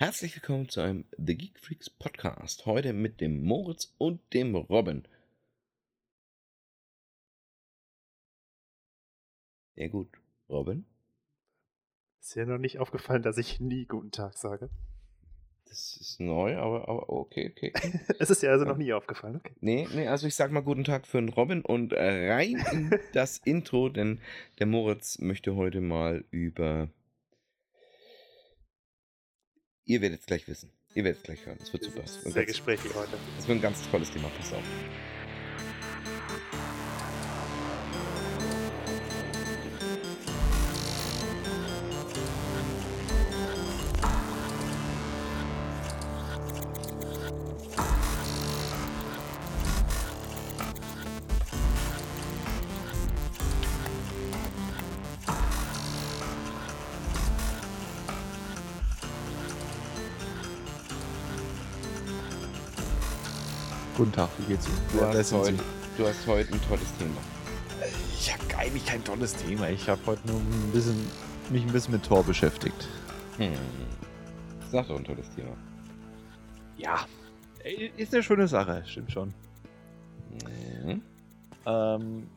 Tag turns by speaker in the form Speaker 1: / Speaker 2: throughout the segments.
Speaker 1: Herzlich willkommen zu einem The Geek Freaks Podcast. Heute mit dem Moritz und dem Robin. Ja gut, Robin?
Speaker 2: Ist dir noch nicht aufgefallen, dass ich nie guten Tag sage?
Speaker 1: Das ist neu, aber, aber okay, okay.
Speaker 2: es ist dir also noch nie aufgefallen, okay.
Speaker 1: Nee, nee, also ich sag mal guten Tag für den Robin und äh, rein in das Intro, denn der Moritz möchte heute mal über. Ihr werdet es gleich wissen. Ihr werdet es gleich hören. Es wird super.
Speaker 2: Sehr
Speaker 1: ganz-
Speaker 2: gesprächig heute.
Speaker 1: Es wird ein ganz tolles Thema, pass auf.
Speaker 3: Tag, wie geht's Ihnen?
Speaker 1: Du
Speaker 3: wer
Speaker 1: hast, heute, du hast heute ein tolles Thema.
Speaker 3: Ich habe eigentlich kein tolles Thema. Ich habe heute nur ein bisschen, mich ein bisschen mit Tor beschäftigt.
Speaker 1: Hm. Sag doch ein tolles Thema.
Speaker 3: Ja, ist eine schöne Sache, stimmt schon.
Speaker 1: Mhm.
Speaker 3: Ähm,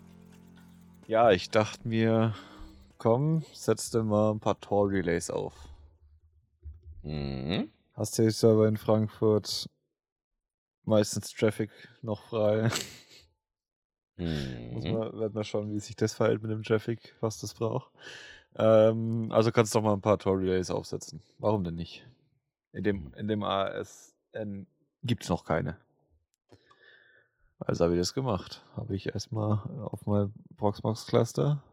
Speaker 3: ja, ich dachte mir, komm, setz dir mal ein paar Tor-Relays auf.
Speaker 1: Mhm.
Speaker 3: Hast du die Server in Frankfurt meistens Traffic noch frei? Muss
Speaker 1: Mhm.
Speaker 3: man, wird man schauen, wie sich das verhält mit dem Traffic, was das braucht. Ähm, also kannst du doch mal ein paar Tor-Relays aufsetzen. Warum denn nicht? In dem, in dem ASN gibt es noch keine. Also habe ich das gemacht. Habe ich erstmal auf mein Proxmox Cluster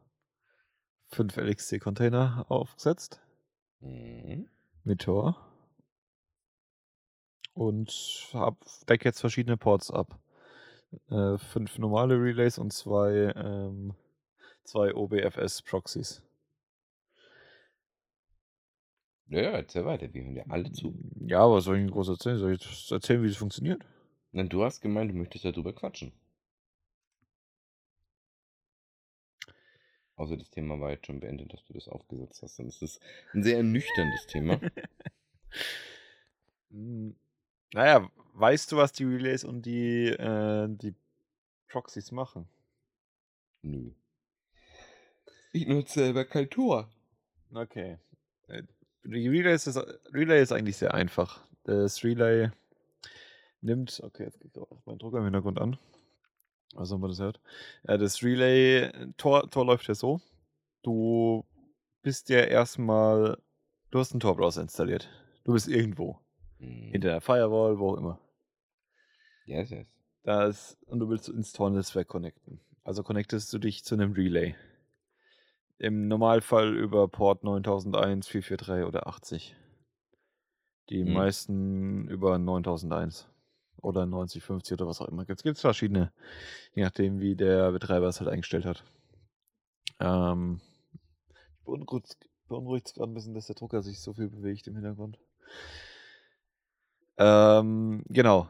Speaker 3: fünf LXC-Container aufgesetzt
Speaker 1: Mhm.
Speaker 3: mit Tor und decke jetzt verschiedene Ports ab. Äh, fünf normale Relays und zwei, ähm, zwei OBFS-Proxys.
Speaker 1: Ja, ja, erzähl weiter. Wir hören dir alle zu.
Speaker 3: Ja, aber soll ich Ihnen groß erzählen? Soll ich das erzählen, wie es funktioniert?
Speaker 1: Nein, du hast gemeint, du möchtest darüber quatschen. Außer das Thema war jetzt schon beendet, dass du das aufgesetzt hast. Es ist ein sehr ernüchterndes Thema.
Speaker 3: Naja, weißt du, was die Relays und die, äh, die Proxys machen?
Speaker 1: Nö. Ich nutze selber kein Tor.
Speaker 3: Okay. Äh, Die Relay ist, das, Relay ist eigentlich sehr einfach. Das Relay nimmt, okay, jetzt geht auch mein Drucker im Hintergrund an. Also, man das hört. Das Relay, Tor, Tor läuft ja so. Du bist ja erstmal, du hast einen Tor-Browser installiert. Du bist irgendwo.
Speaker 1: Mhm.
Speaker 3: Hinter der Firewall, wo auch immer.
Speaker 1: Yes, yes.
Speaker 3: Das, und du willst ins Tor-Netzwerk connecten. Also connectest du dich zu einem Relay. Im Normalfall über Port 9001, 443 oder 80. Die
Speaker 1: Mhm.
Speaker 3: meisten über 9001 oder 9050 oder was auch immer. Es gibt verschiedene, je nachdem, wie der Betreiber es halt eingestellt hat. Ähm, beunruhigt beunruhigt gerade ein bisschen, dass der Drucker sich so viel bewegt im Hintergrund. Ähm, genau.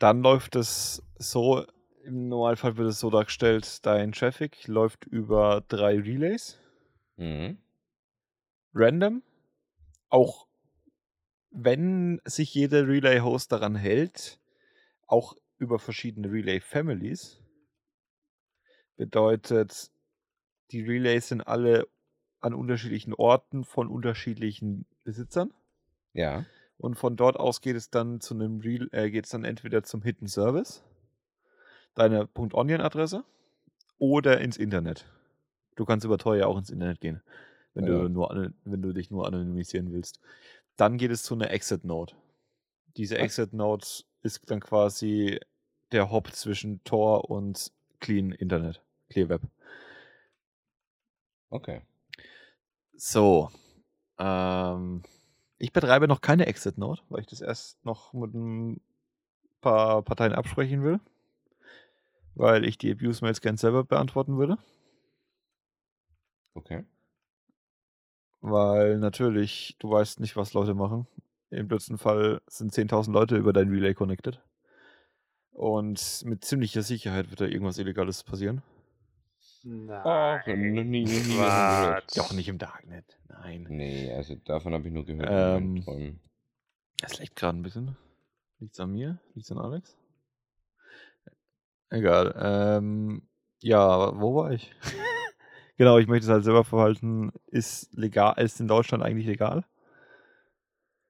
Speaker 3: Dann läuft es so, im Normalfall wird es so dargestellt, dein Traffic läuft über drei Relays,
Speaker 1: Mhm.
Speaker 3: random. Auch wenn sich jeder Relay-Host daran hält, auch über verschiedene Relay-Families. Bedeutet, die Relays sind alle an unterschiedlichen Orten von unterschiedlichen Besitzern.
Speaker 1: Ja.
Speaker 3: Und von dort aus geht es dann zu einem Real, äh, geht es dann entweder zum Hidden Service, deiner .onion-Adresse, oder ins Internet. Du kannst über Tor ja auch ins Internet gehen, wenn,
Speaker 1: Ja.
Speaker 3: du, nur, wenn du dich nur anonymisieren willst. Dann geht es zu einer Exit-Node. Diese? Exit-Node ist dann quasi der Hop zwischen Tor und Clean Internet, Clear Web.
Speaker 1: Okay.
Speaker 3: So. Ähm, ich betreibe noch keine Exit Node, weil ich das erst noch mit ein paar Parteien absprechen will. Weil ich die Abuse-Mails gern selber beantworten würde.
Speaker 1: Okay.
Speaker 3: Weil natürlich, du weißt nicht, was Leute machen. Im blödsten Fall sind 10.000 Leute über dein Relay connected. Und mit ziemlicher Sicherheit wird da irgendwas Illegales passieren.
Speaker 1: Ach, noch nie, nie gehört.
Speaker 2: Quatsch.
Speaker 3: Doch nicht im Darknet. Nein.
Speaker 1: Nee, also davon habe ich nur gehört
Speaker 3: Ähm. Es leckt gerade ein bisschen. Liegt's an mir? Liegt's an Alex? Egal. Ähm, ja, wo war ich? genau, ich möchte es halt selber verwalten. Ist legal, ist in Deutschland eigentlich legal?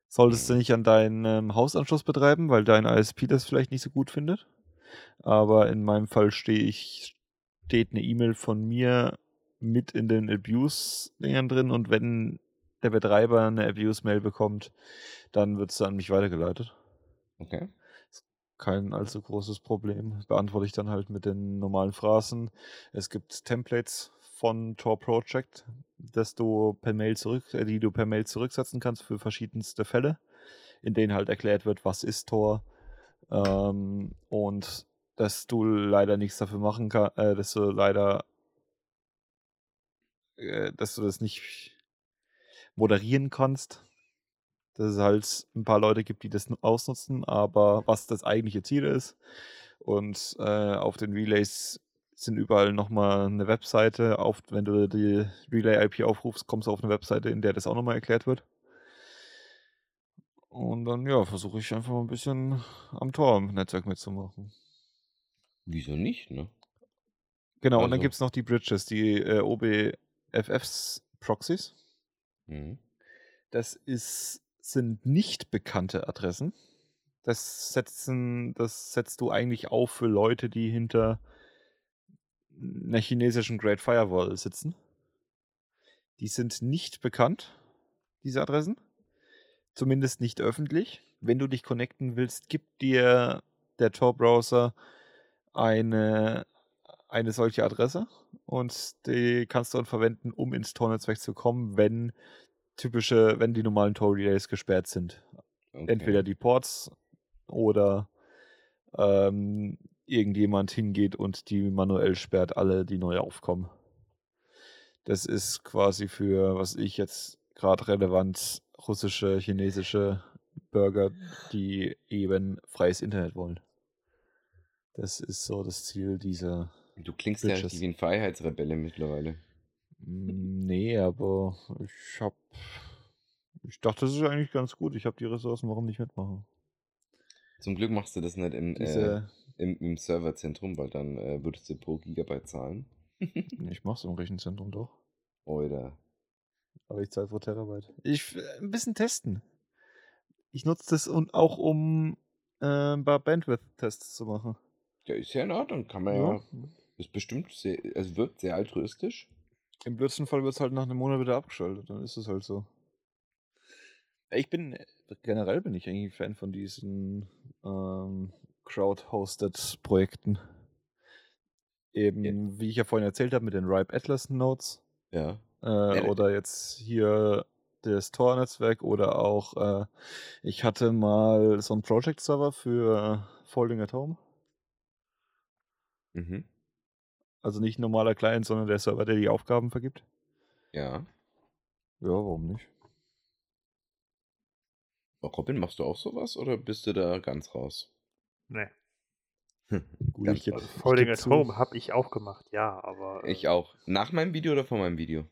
Speaker 3: Solltest du
Speaker 1: Mhm.
Speaker 3: nicht an deinem Hausanschluss betreiben, weil dein ISP das vielleicht nicht so gut findet. Aber in meinem Fall stehe ich, steht eine E-Mail von mir mit in den Abuse-Dingern drin und wenn der Betreiber eine Abuse-Mail bekommt, dann wird es an mich weitergeleitet.
Speaker 1: Okay.
Speaker 3: Kein allzu großes Problem. Beantworte ich dann halt mit den normalen Phrasen. Es gibt Templates von Tor Project, dass du per Mail zurück, äh, die du per Mail zurücksetzen kannst für verschiedenste Fälle, in denen halt erklärt wird, was ist Tor ähm, und dass du leider nichts dafür machen kannst, äh, dass du leider, äh, dass du das nicht moderieren kannst. Dass es halt ein paar Leute gibt, die das nu- ausnutzen, aber was das eigentliche Ziel ist. Und äh, auf den Relays sind überall nochmal eine Webseite. Auf, wenn du die Relay-IP aufrufst, kommst du auf eine Webseite, in der das auch nochmal erklärt wird. Und dann, ja, versuche ich einfach mal ein bisschen am Tor im Netzwerk mitzumachen.
Speaker 1: Wieso nicht, ne?
Speaker 3: Genau, und dann
Speaker 1: Also-
Speaker 3: gibt es noch die Bridges, die äh, OBFFs Proxies.
Speaker 1: Mhm.
Speaker 3: Das ist, sind nicht bekannte Adressen. Das, setzen, das setzt du eigentlich auf für Leute, die hinter einer chinesischen Great Firewall sitzen. Die sind nicht bekannt, diese Adressen. Zumindest nicht öffentlich. Wenn du dich connecten willst, gibt dir der Tor-Browser eine, eine solche Adresse und die kannst du dann verwenden, um ins Tor-Netzwerk zu kommen, wenn typische, wenn die normalen Tor-Relays gesperrt sind.
Speaker 1: Okay.
Speaker 3: Entweder die Ports oder ähm, irgendjemand hingeht und die manuell sperrt, alle, die neu aufkommen. Das ist quasi für, was ich jetzt gerade relevant, russische, chinesische Bürger, die eben freies Internet wollen. Das ist so das Ziel dieser.
Speaker 1: Du klingst ja
Speaker 3: Bitches.
Speaker 1: richtig wie ein Freiheitsrebelle mittlerweile.
Speaker 3: Mm, Nee, aber ich hab. Ich dachte, das ist eigentlich ganz gut. Ich habe die Ressourcen, warum nicht mitmachen?
Speaker 1: Zum Glück machst du das nicht im, äh,
Speaker 3: Diese.
Speaker 1: im, im Serverzentrum, weil dann äh, würdest du pro Gigabyte zahlen.
Speaker 3: Ich mach's im Rechenzentrum doch.
Speaker 1: Oder.
Speaker 3: Aber ich zahle pro Terabyte. Ich äh, ein bisschen testen. Ich nutze das und auch um äh, ein paar Bandwidth-Tests zu machen.
Speaker 1: Ja, ist ja in Ordnung. Kann man ja. Ist bestimmt sehr. Es wirkt sehr altruistisch.
Speaker 3: Im blödsten Fall wird es halt nach einem Monat wieder abgeschaltet. Dann ist es halt so. Ich bin, generell bin ich eigentlich Fan von diesen ähm, Crowd-hosted Projekten. Eben, wie ich ja vorhin erzählt habe, mit den Ripe Atlas Nodes.
Speaker 1: Ja.
Speaker 3: Äh,
Speaker 1: Ja,
Speaker 3: oder jetzt hier das Tor-Netzwerk oder auch, äh, ich hatte mal so einen Project-Server für Folding at Home.
Speaker 1: Mhm.
Speaker 3: Also nicht ein normaler Client, sondern der Server, der die Aufgaben vergibt.
Speaker 1: Ja.
Speaker 3: Ja, warum nicht?
Speaker 1: Oh, Robin, machst du auch sowas oder bist du da ganz raus?
Speaker 2: Nee.
Speaker 3: Gut,
Speaker 1: Ganz
Speaker 3: ich
Speaker 2: Folding
Speaker 3: geb
Speaker 2: at. Home habe ich auch gemacht, ja, aber äh,
Speaker 1: Ich auch. Nach meinem Video oder vor meinem Video?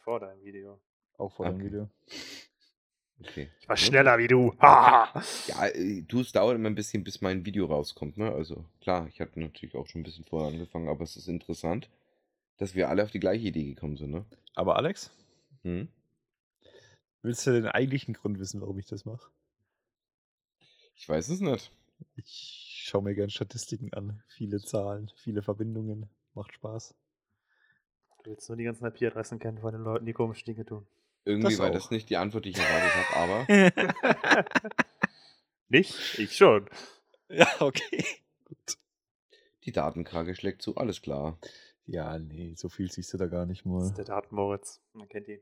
Speaker 2: vor deinem Video.
Speaker 3: Auch vor dem
Speaker 1: Okay.
Speaker 3: Video.
Speaker 1: Okay.
Speaker 2: Ich war
Speaker 1: Gut.
Speaker 2: schneller wie du. Ha!
Speaker 1: Ja, äh, du, es dauert immer ein bisschen, bis mein Video rauskommt, ne? Also klar, ich hatte natürlich auch schon ein bisschen vorher angefangen, aber es ist interessant, dass wir alle auf die gleiche Idee gekommen sind, ne?
Speaker 3: Aber Alex,
Speaker 1: Hm?
Speaker 3: willst du den eigentlichen Grund wissen, warum ich das mache?
Speaker 1: Ich weiß es nicht.
Speaker 3: Ich schaue mir gern Statistiken an. Viele Zahlen, viele Verbindungen. Macht Spaß.
Speaker 2: Du willst nur die ganzen IP-Adressen kennen von den Leuten, die komische Dinge tun.
Speaker 1: Irgendwie
Speaker 3: Das
Speaker 1: war das nicht die Antwort, die ich erwartet habe, aber
Speaker 2: Nicht? Ich schon.
Speaker 3: ja, okay. Gut.
Speaker 1: die Datenkrake schlägt zu, alles klar.
Speaker 3: Ja, nee, so viel siehst du da gar nicht
Speaker 2: Das
Speaker 3: mal.
Speaker 2: ist der Datenmoritz. Man kennt ihn.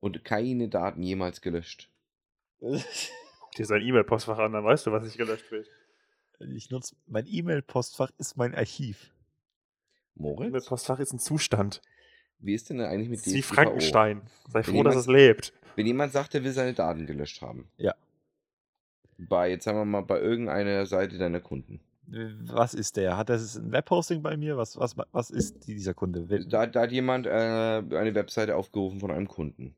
Speaker 1: Und keine Daten jemals gelöscht.
Speaker 2: Guck dir sein E-Mail-Postfach an, dann weißt du, was nicht gelöscht wird.
Speaker 3: ich nutze, mein E-Mail-Postfach ist mein Archiv.
Speaker 1: Moritz?
Speaker 2: E-Mail-Postfach ist ein Zustand.
Speaker 1: Wie ist denn eigentlich mit
Speaker 2: wie
Speaker 1: DSGVO?
Speaker 2: Frankenstein. Sei froh, dass
Speaker 1: jemand-
Speaker 2: es lebt.
Speaker 1: Wenn jemand sagt, er will seine Daten gelöscht haben.
Speaker 3: Ja.
Speaker 1: Bei, jetzt sagen wir mal, bei irgendeiner Seite deiner Kunden.
Speaker 3: Was ist der? Hat das ein Webhosting bei mir? Was, was, was ist dieser Kunde?
Speaker 1: Da, da hat jemand äh, eine Webseite aufgerufen von einem Kunden.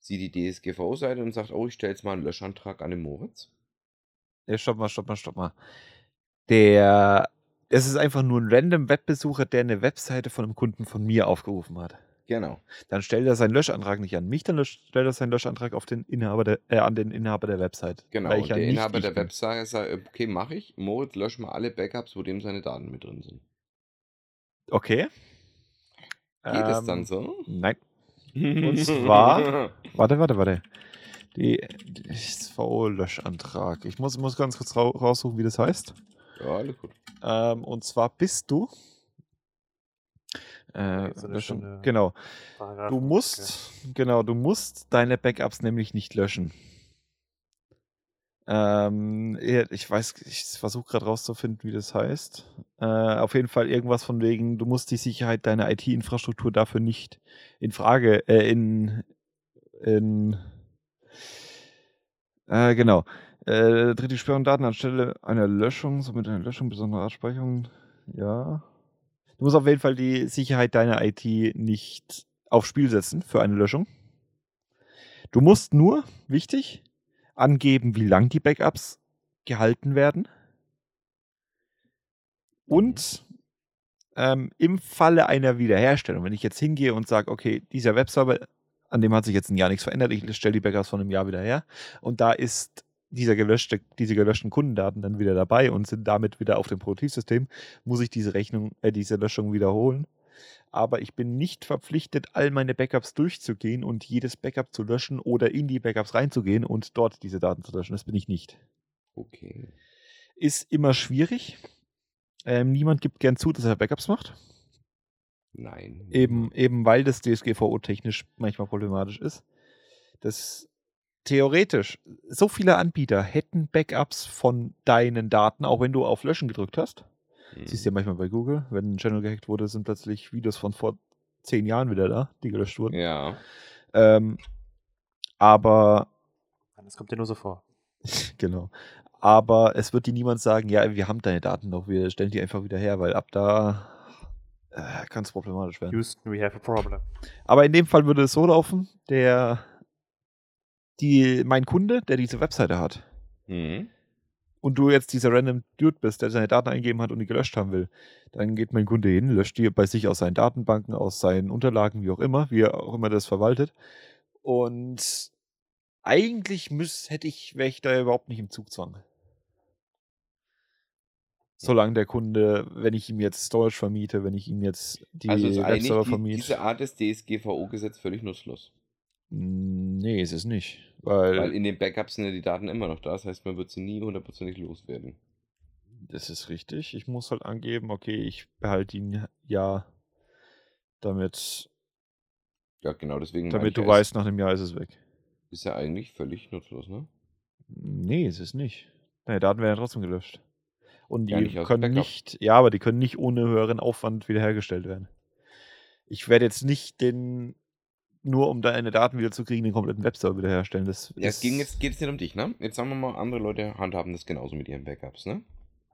Speaker 1: sieht die DSGVO-Seite und sagt, oh, ich stelle jetzt mal einen Löschantrag an den Moritz.
Speaker 3: Ja, stopp mal, stopp mal, stopp mal. Der, es ist einfach nur ein random Webbesucher, der eine Webseite von einem Kunden von mir aufgerufen hat.
Speaker 1: Genau.
Speaker 3: Dann stellt er seinen Löschantrag nicht an mich, dann stellt er seinen Löschantrag auf den Inhaber der, äh, an den Inhaber der Website.
Speaker 1: Genau.
Speaker 3: weil
Speaker 1: Und
Speaker 3: ich ja
Speaker 1: der
Speaker 3: nicht
Speaker 1: Inhaber der
Speaker 3: bin.
Speaker 1: Webseite sagt, okay, mache ich. Moritz, lösch mal alle Backups, wo dem seine Daten mit drin sind.
Speaker 3: Okay.
Speaker 1: Geht es dann
Speaker 3: Ähm,
Speaker 1: so?
Speaker 3: Nein. Und zwar- Warte, warte, warte. Die DSV-Löschantrag. Ich muss, muss ganz kurz rau raussuchen, wie das heißt.
Speaker 1: Ja, alles gut.
Speaker 3: Ähm, und zwar bist du. Äh,
Speaker 2: so
Speaker 3: genau.
Speaker 2: Paragraphen,
Speaker 3: Du
Speaker 2: okay.
Speaker 3: musst, genau, du musst deine Backups nämlich nicht löschen. Ähm, ich weiß, ich versuche gerade rauszufinden, wie das heißt. Äh, auf jeden Fall irgendwas von wegen, du musst die Sicherheit deiner IT-Infrastruktur dafür nicht in Frage, äh, in, in, äh, genau. Äh, tritt die Sperrung Daten anstelle einer Löschung, somit eine Löschung besonderer Abspeicherung, ja. Du musst auf jeden Fall die Sicherheit deiner IT nicht aufs Spiel setzen für eine Löschung. Du musst nur, wichtig, angeben, wie lang die Backups gehalten werden. Und ähm, im Falle einer Wiederherstellung, wenn ich jetzt hingehe und sage, okay, dieser Webserver, an dem hat sich jetzt ein Jahr nichts verändert, ich stelle die Backups von einem Jahr wieder her und da ist dieser gelöschte, diese gelöschten Kundendaten dann wieder dabei und sind damit wieder auf dem Produktivsystem, muss ich diese Rechnung, äh, diese Löschung wiederholen. Aber ich bin nicht verpflichtet, all meine Backups durchzugehen und jedes Backup zu löschen oder in die Backups reinzugehen und dort diese Daten zu löschen. Das bin ich nicht.
Speaker 1: Okay.
Speaker 3: Ist immer schwierig. Ähm, niemand gibt gern zu, dass er Backups macht.
Speaker 1: Nein.
Speaker 3: Eben, eben weil das DSGVO-technisch manchmal problematisch ist. Das theoretisch, so viele Anbieter hätten Backups von deinen Daten, auch wenn du auf Löschen gedrückt hast.
Speaker 1: Mhm.
Speaker 3: Siehst du ja manchmal bei Google, wenn ein Channel gehackt wurde, sind plötzlich Videos von vor zehn Jahren wieder da, die gelöscht wurden.
Speaker 1: Ja.
Speaker 3: Ähm, aber,
Speaker 2: Das kommt dir nur so vor.
Speaker 3: genau. Aber es wird dir niemand sagen, ja, wir haben deine Daten noch, wir stellen die einfach wieder her, weil ab da äh, kann es problematisch werden.
Speaker 2: Houston, we have a problem.
Speaker 3: Aber in dem Fall würde es so laufen, der, die, mein Kunde, der diese Webseite hat,
Speaker 1: Mhm.
Speaker 3: und du jetzt dieser random Dude bist, der seine Daten eingeben hat und die gelöscht haben will, dann geht mein Kunde hin, löscht die bei sich aus seinen Datenbanken, aus seinen Unterlagen, wie auch immer, wie er auch immer das verwaltet. Und eigentlich müß, hätte ich, wäre ich da überhaupt nicht im Zugzwang. Solange der Kunde, wenn ich ihm jetzt Storage vermiete, wenn ich ihm jetzt die
Speaker 1: also
Speaker 3: Webserver vermiete.
Speaker 1: diese Art des DSGVO-Gesetz völlig nutzlos.
Speaker 3: Mm, Nee, ist es nicht. Weil,
Speaker 1: Weil in den Backups sind ja die Daten immer noch da. Das heißt, man wird sie nie hundertprozentig loswerden.
Speaker 3: Das ist richtig. Ich muss halt angeben, okay, ich behalte ihn ja, damit,
Speaker 1: Ja, genau, deswegen
Speaker 3: damit du weißt, nach einem Jahr ist es weg.
Speaker 1: Ist, ja eigentlich völlig nutzlos, ne?
Speaker 3: Nee, ist es nicht. Deine Daten werden ja trotzdem gelöscht. Und die
Speaker 1: nicht
Speaker 3: können nicht, ja, aber die können nicht ohne höheren Aufwand wiederhergestellt werden. Ich werde jetzt nicht den, nur um deine Daten wieder zu kriegen, den kompletten Webserver wiederherstellen. Das
Speaker 1: Ja, es ging jetzt, geht jetzt nicht um dich, ne? Jetzt sagen wir mal, andere Leute handhaben das genauso mit ihren Backups, ne?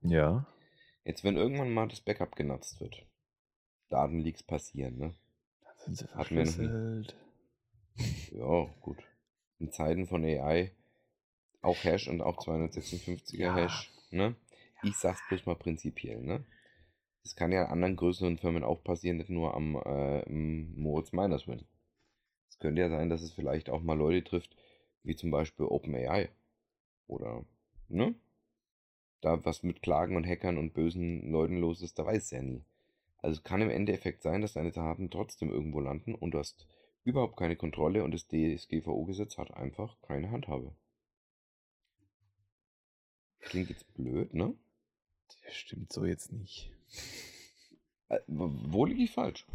Speaker 3: Ja.
Speaker 1: Jetzt, wenn irgendwann mal das Backup genutzt wird, Datenleaks passieren, ne?
Speaker 3: Dann sind sie verschlüsselt.
Speaker 1: Ja, gut. In Zeiten von AI auch Hash und auch 256er
Speaker 3: Ja.
Speaker 1: Hash, ne? Ich sag's bloß mal prinzipiell, ne? Das kann ja an anderen größeren Firmen auch passieren, nicht nur am äh, Moritz Miners Win. Könnte ja sein, dass es vielleicht auch mal Leute trifft, wie zum Beispiel OpenAI. Oder, ne? Da was mit Klagen und Hackern und bösen Leuten los ist, da weiß es ja nie. Also es kann im Endeffekt sein, dass deine Daten trotzdem irgendwo landen und du hast überhaupt keine Kontrolle und das DSGVO-Gesetz hat einfach keine Handhabe. Klingt jetzt blöd, ne?
Speaker 3: Das stimmt so jetzt nicht.
Speaker 1: Äh, Wo liege ich falsch?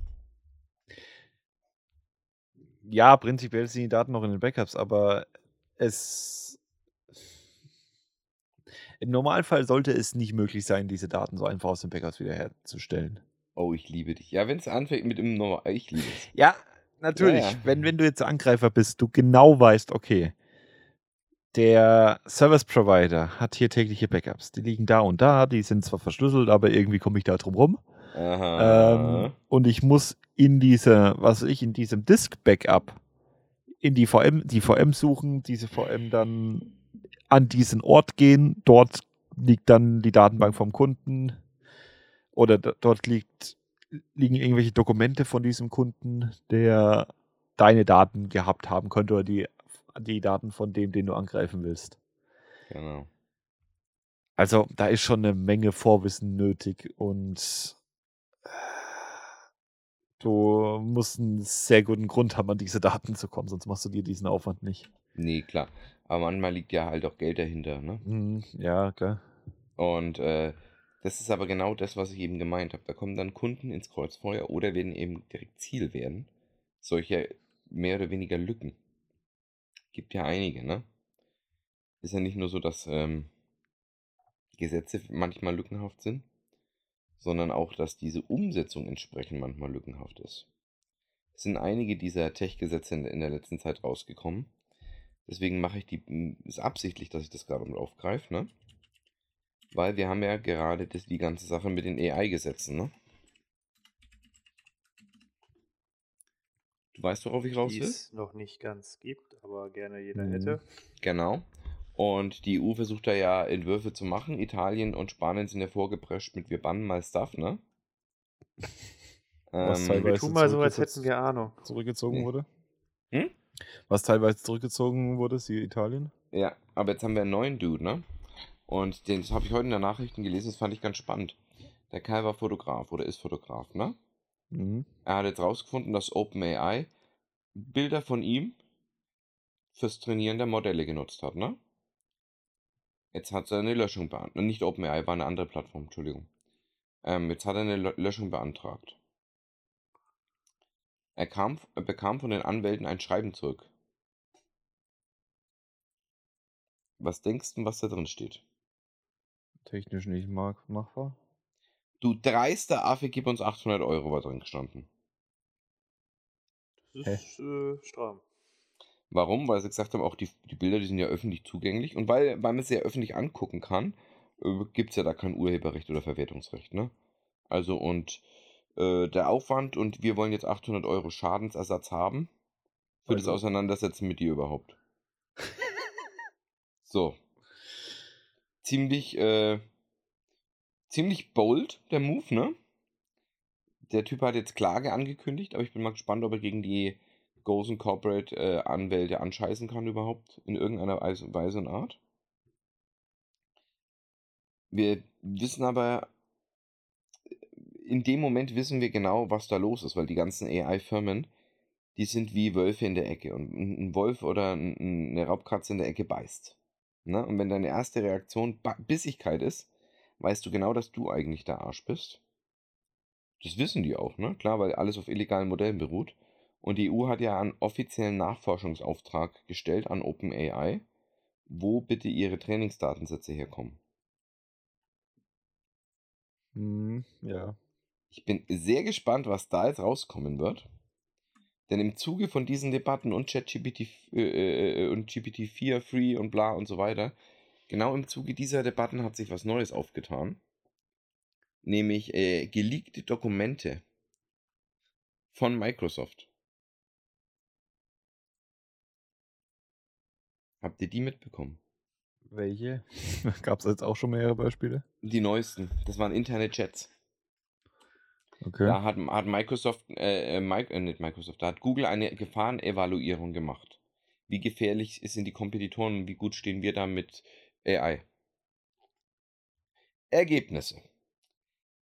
Speaker 3: Ja, prinzipiell sind die Daten noch in den Backups, aber es. Im Normalfall sollte es nicht möglich sein, diese Daten so einfach aus den Backups wiederherzustellen.
Speaker 1: Oh, ich liebe dich. Ja, wenn es anfängt mit im Normal, ich liebe es.
Speaker 3: Ja, natürlich.
Speaker 1: Ja, ja.
Speaker 3: Wenn, wenn du jetzt Angreifer bist, du genau weißt, okay, der Service Provider hat hier tägliche Backups. Die liegen da und da, die sind zwar verschlüsselt, aber irgendwie komme ich da drum rum. Ähm, und ich muss in dieser, was weiß ich, in diesem Disk-Backup in die VM, die VM suchen, diese VM dann an diesen Ort gehen. Dort liegt dann die Datenbank vom Kunden oder dort liegt, liegen irgendwelche Dokumente von diesem Kunden, der deine Daten gehabt haben könnte oder die, die Daten von dem, den du angreifen willst.
Speaker 1: Genau.
Speaker 3: Also da ist schon eine Menge Vorwissen nötig und du musst einen sehr guten Grund haben, an diese Daten zu kommen, sonst machst du dir diesen Aufwand nicht.
Speaker 1: Nee, klar. Aber manchmal liegt ja halt auch Geld dahinter, ne?
Speaker 3: Mhm, ja, klar.
Speaker 1: Und äh, das ist aber genau das, was ich eben gemeint habe. Da kommen dann Kunden ins Kreuzfeuer oder werden eben direkt Ziel werden. Solche mehr oder weniger Lücken. Gibt ja einige, ne? Ist ja nicht nur so, dass ähm, Gesetze manchmal lückenhaft sind, sondern auch, dass diese Umsetzung entsprechend manchmal lückenhaft ist. Es sind einige dieser Tech-Gesetze in, der letzten Zeit rausgekommen. Deswegen mache ich die, ist absichtlich, dass ich das gerade aufgreife, ne? Weil wir haben ja gerade das, die ganze Sache mit den AI-Gesetzen, ne? Du weißt, worauf ich raus
Speaker 2: Die
Speaker 1: will?
Speaker 2: es noch nicht ganz gibt, aber gerne jeder
Speaker 3: Mhm.
Speaker 2: hätte.
Speaker 1: Genau. Und die EU versucht da ja Entwürfe zu machen. Italien und Spanien sind ja vorgeprescht mit wir bannen mal Stuff, ne?
Speaker 3: Was
Speaker 1: Ähm,
Speaker 3: teilweise-
Speaker 2: Wir tun mal so, als hätten wir Ahnung.
Speaker 3: Zurückgezogen
Speaker 1: Nee.
Speaker 3: wurde.
Speaker 1: Hm?
Speaker 3: Was teilweise zurückgezogen wurde, sie Italien.
Speaker 1: ja, aber jetzt haben wir einen neuen Dude, ne? Und den das habe ich heute in der Nachrichten gelesen, das fand ich ganz spannend. Der Kerl war Fotograf oder ist Fotograf, ne?
Speaker 3: Mhm.
Speaker 1: Er hat jetzt rausgefunden, dass OpenAI Bilder von ihm fürs Trainieren der Modelle genutzt hat, ne? Jetzt hat er eine Löschung beantragt. Nicht OpenAI, war eine andere Plattform, Entschuldigung. Ähm, jetzt hat er eine Lö- Löschung beantragt. Er, kam, er bekam von den Anwälten ein Schreiben zurück. Was denkst du, was da drin steht?
Speaker 3: Technisch nicht mag, machbar.
Speaker 1: Du dreister Affe, gib uns 800 Euro, war drin gestanden.
Speaker 2: Das ist äh, stramm.
Speaker 1: Warum? Weil sie gesagt haben, auch die, die Bilder, die sind ja öffentlich zugänglich. Und weil, weil man sie ja öffentlich angucken kann, äh, gibt es ja da kein Urheberrecht oder Verwertungsrecht, ne? Also und äh, der Aufwand und wir wollen jetzt 800 Euro Schadensersatz haben für das
Speaker 3: Also.
Speaker 1: Auseinandersetzen mit dir überhaupt. So. Ziemlich, äh, ziemlich bold, der Move, ne? Der Typ hat jetzt Klage angekündigt, aber ich bin mal gespannt, ob er gegen die großen Corporate äh, anscheißen kann überhaupt in irgendeiner Weise und Art. Wir wissen aber, in dem Moment wissen wir genau, was da los ist, weil die ganzen AI-Firmen, die sind wie Wölfe in der Ecke. Und ein Wolf oder ein- ein- eine Raubkatze in der Ecke beißt. Ne? Und wenn deine erste Reaktion Bissigkeit ist, weißt du genau, dass du eigentlich der Arsch bist. Das wissen die auch, ne? Klar, weil alles auf illegalen Modellen beruht. Und die EU hat ja einen offiziellen Nachforschungsauftrag gestellt an OpenAI, wo bitte ihre Trainingsdatensätze herkommen.
Speaker 3: Mhm. Ja.
Speaker 1: Ich bin sehr gespannt, was da jetzt rauskommen wird. Denn im Zuge von diesen Debatten und ChatGPT äh, äh, und GPT-4 Free und bla und so weiter, genau im Zuge dieser Debatten hat sich was Neues aufgetan. Nämlich äh, geleakte Dokumente von Microsoft. Habt ihr die mitbekommen?
Speaker 3: Welche? Gab es jetzt auch schon mehrere Beispiele?
Speaker 1: Die neuesten. Das waren interne Chats.
Speaker 3: Okay.
Speaker 1: Da hat, hat Microsoft, äh, äh, Mic- äh, nicht Microsoft, da hat Google eine Gefahrenevaluierung gemacht. Wie gefährlich sind die Kompetitoren und wie gut stehen wir da mit AI? Ergebnisse.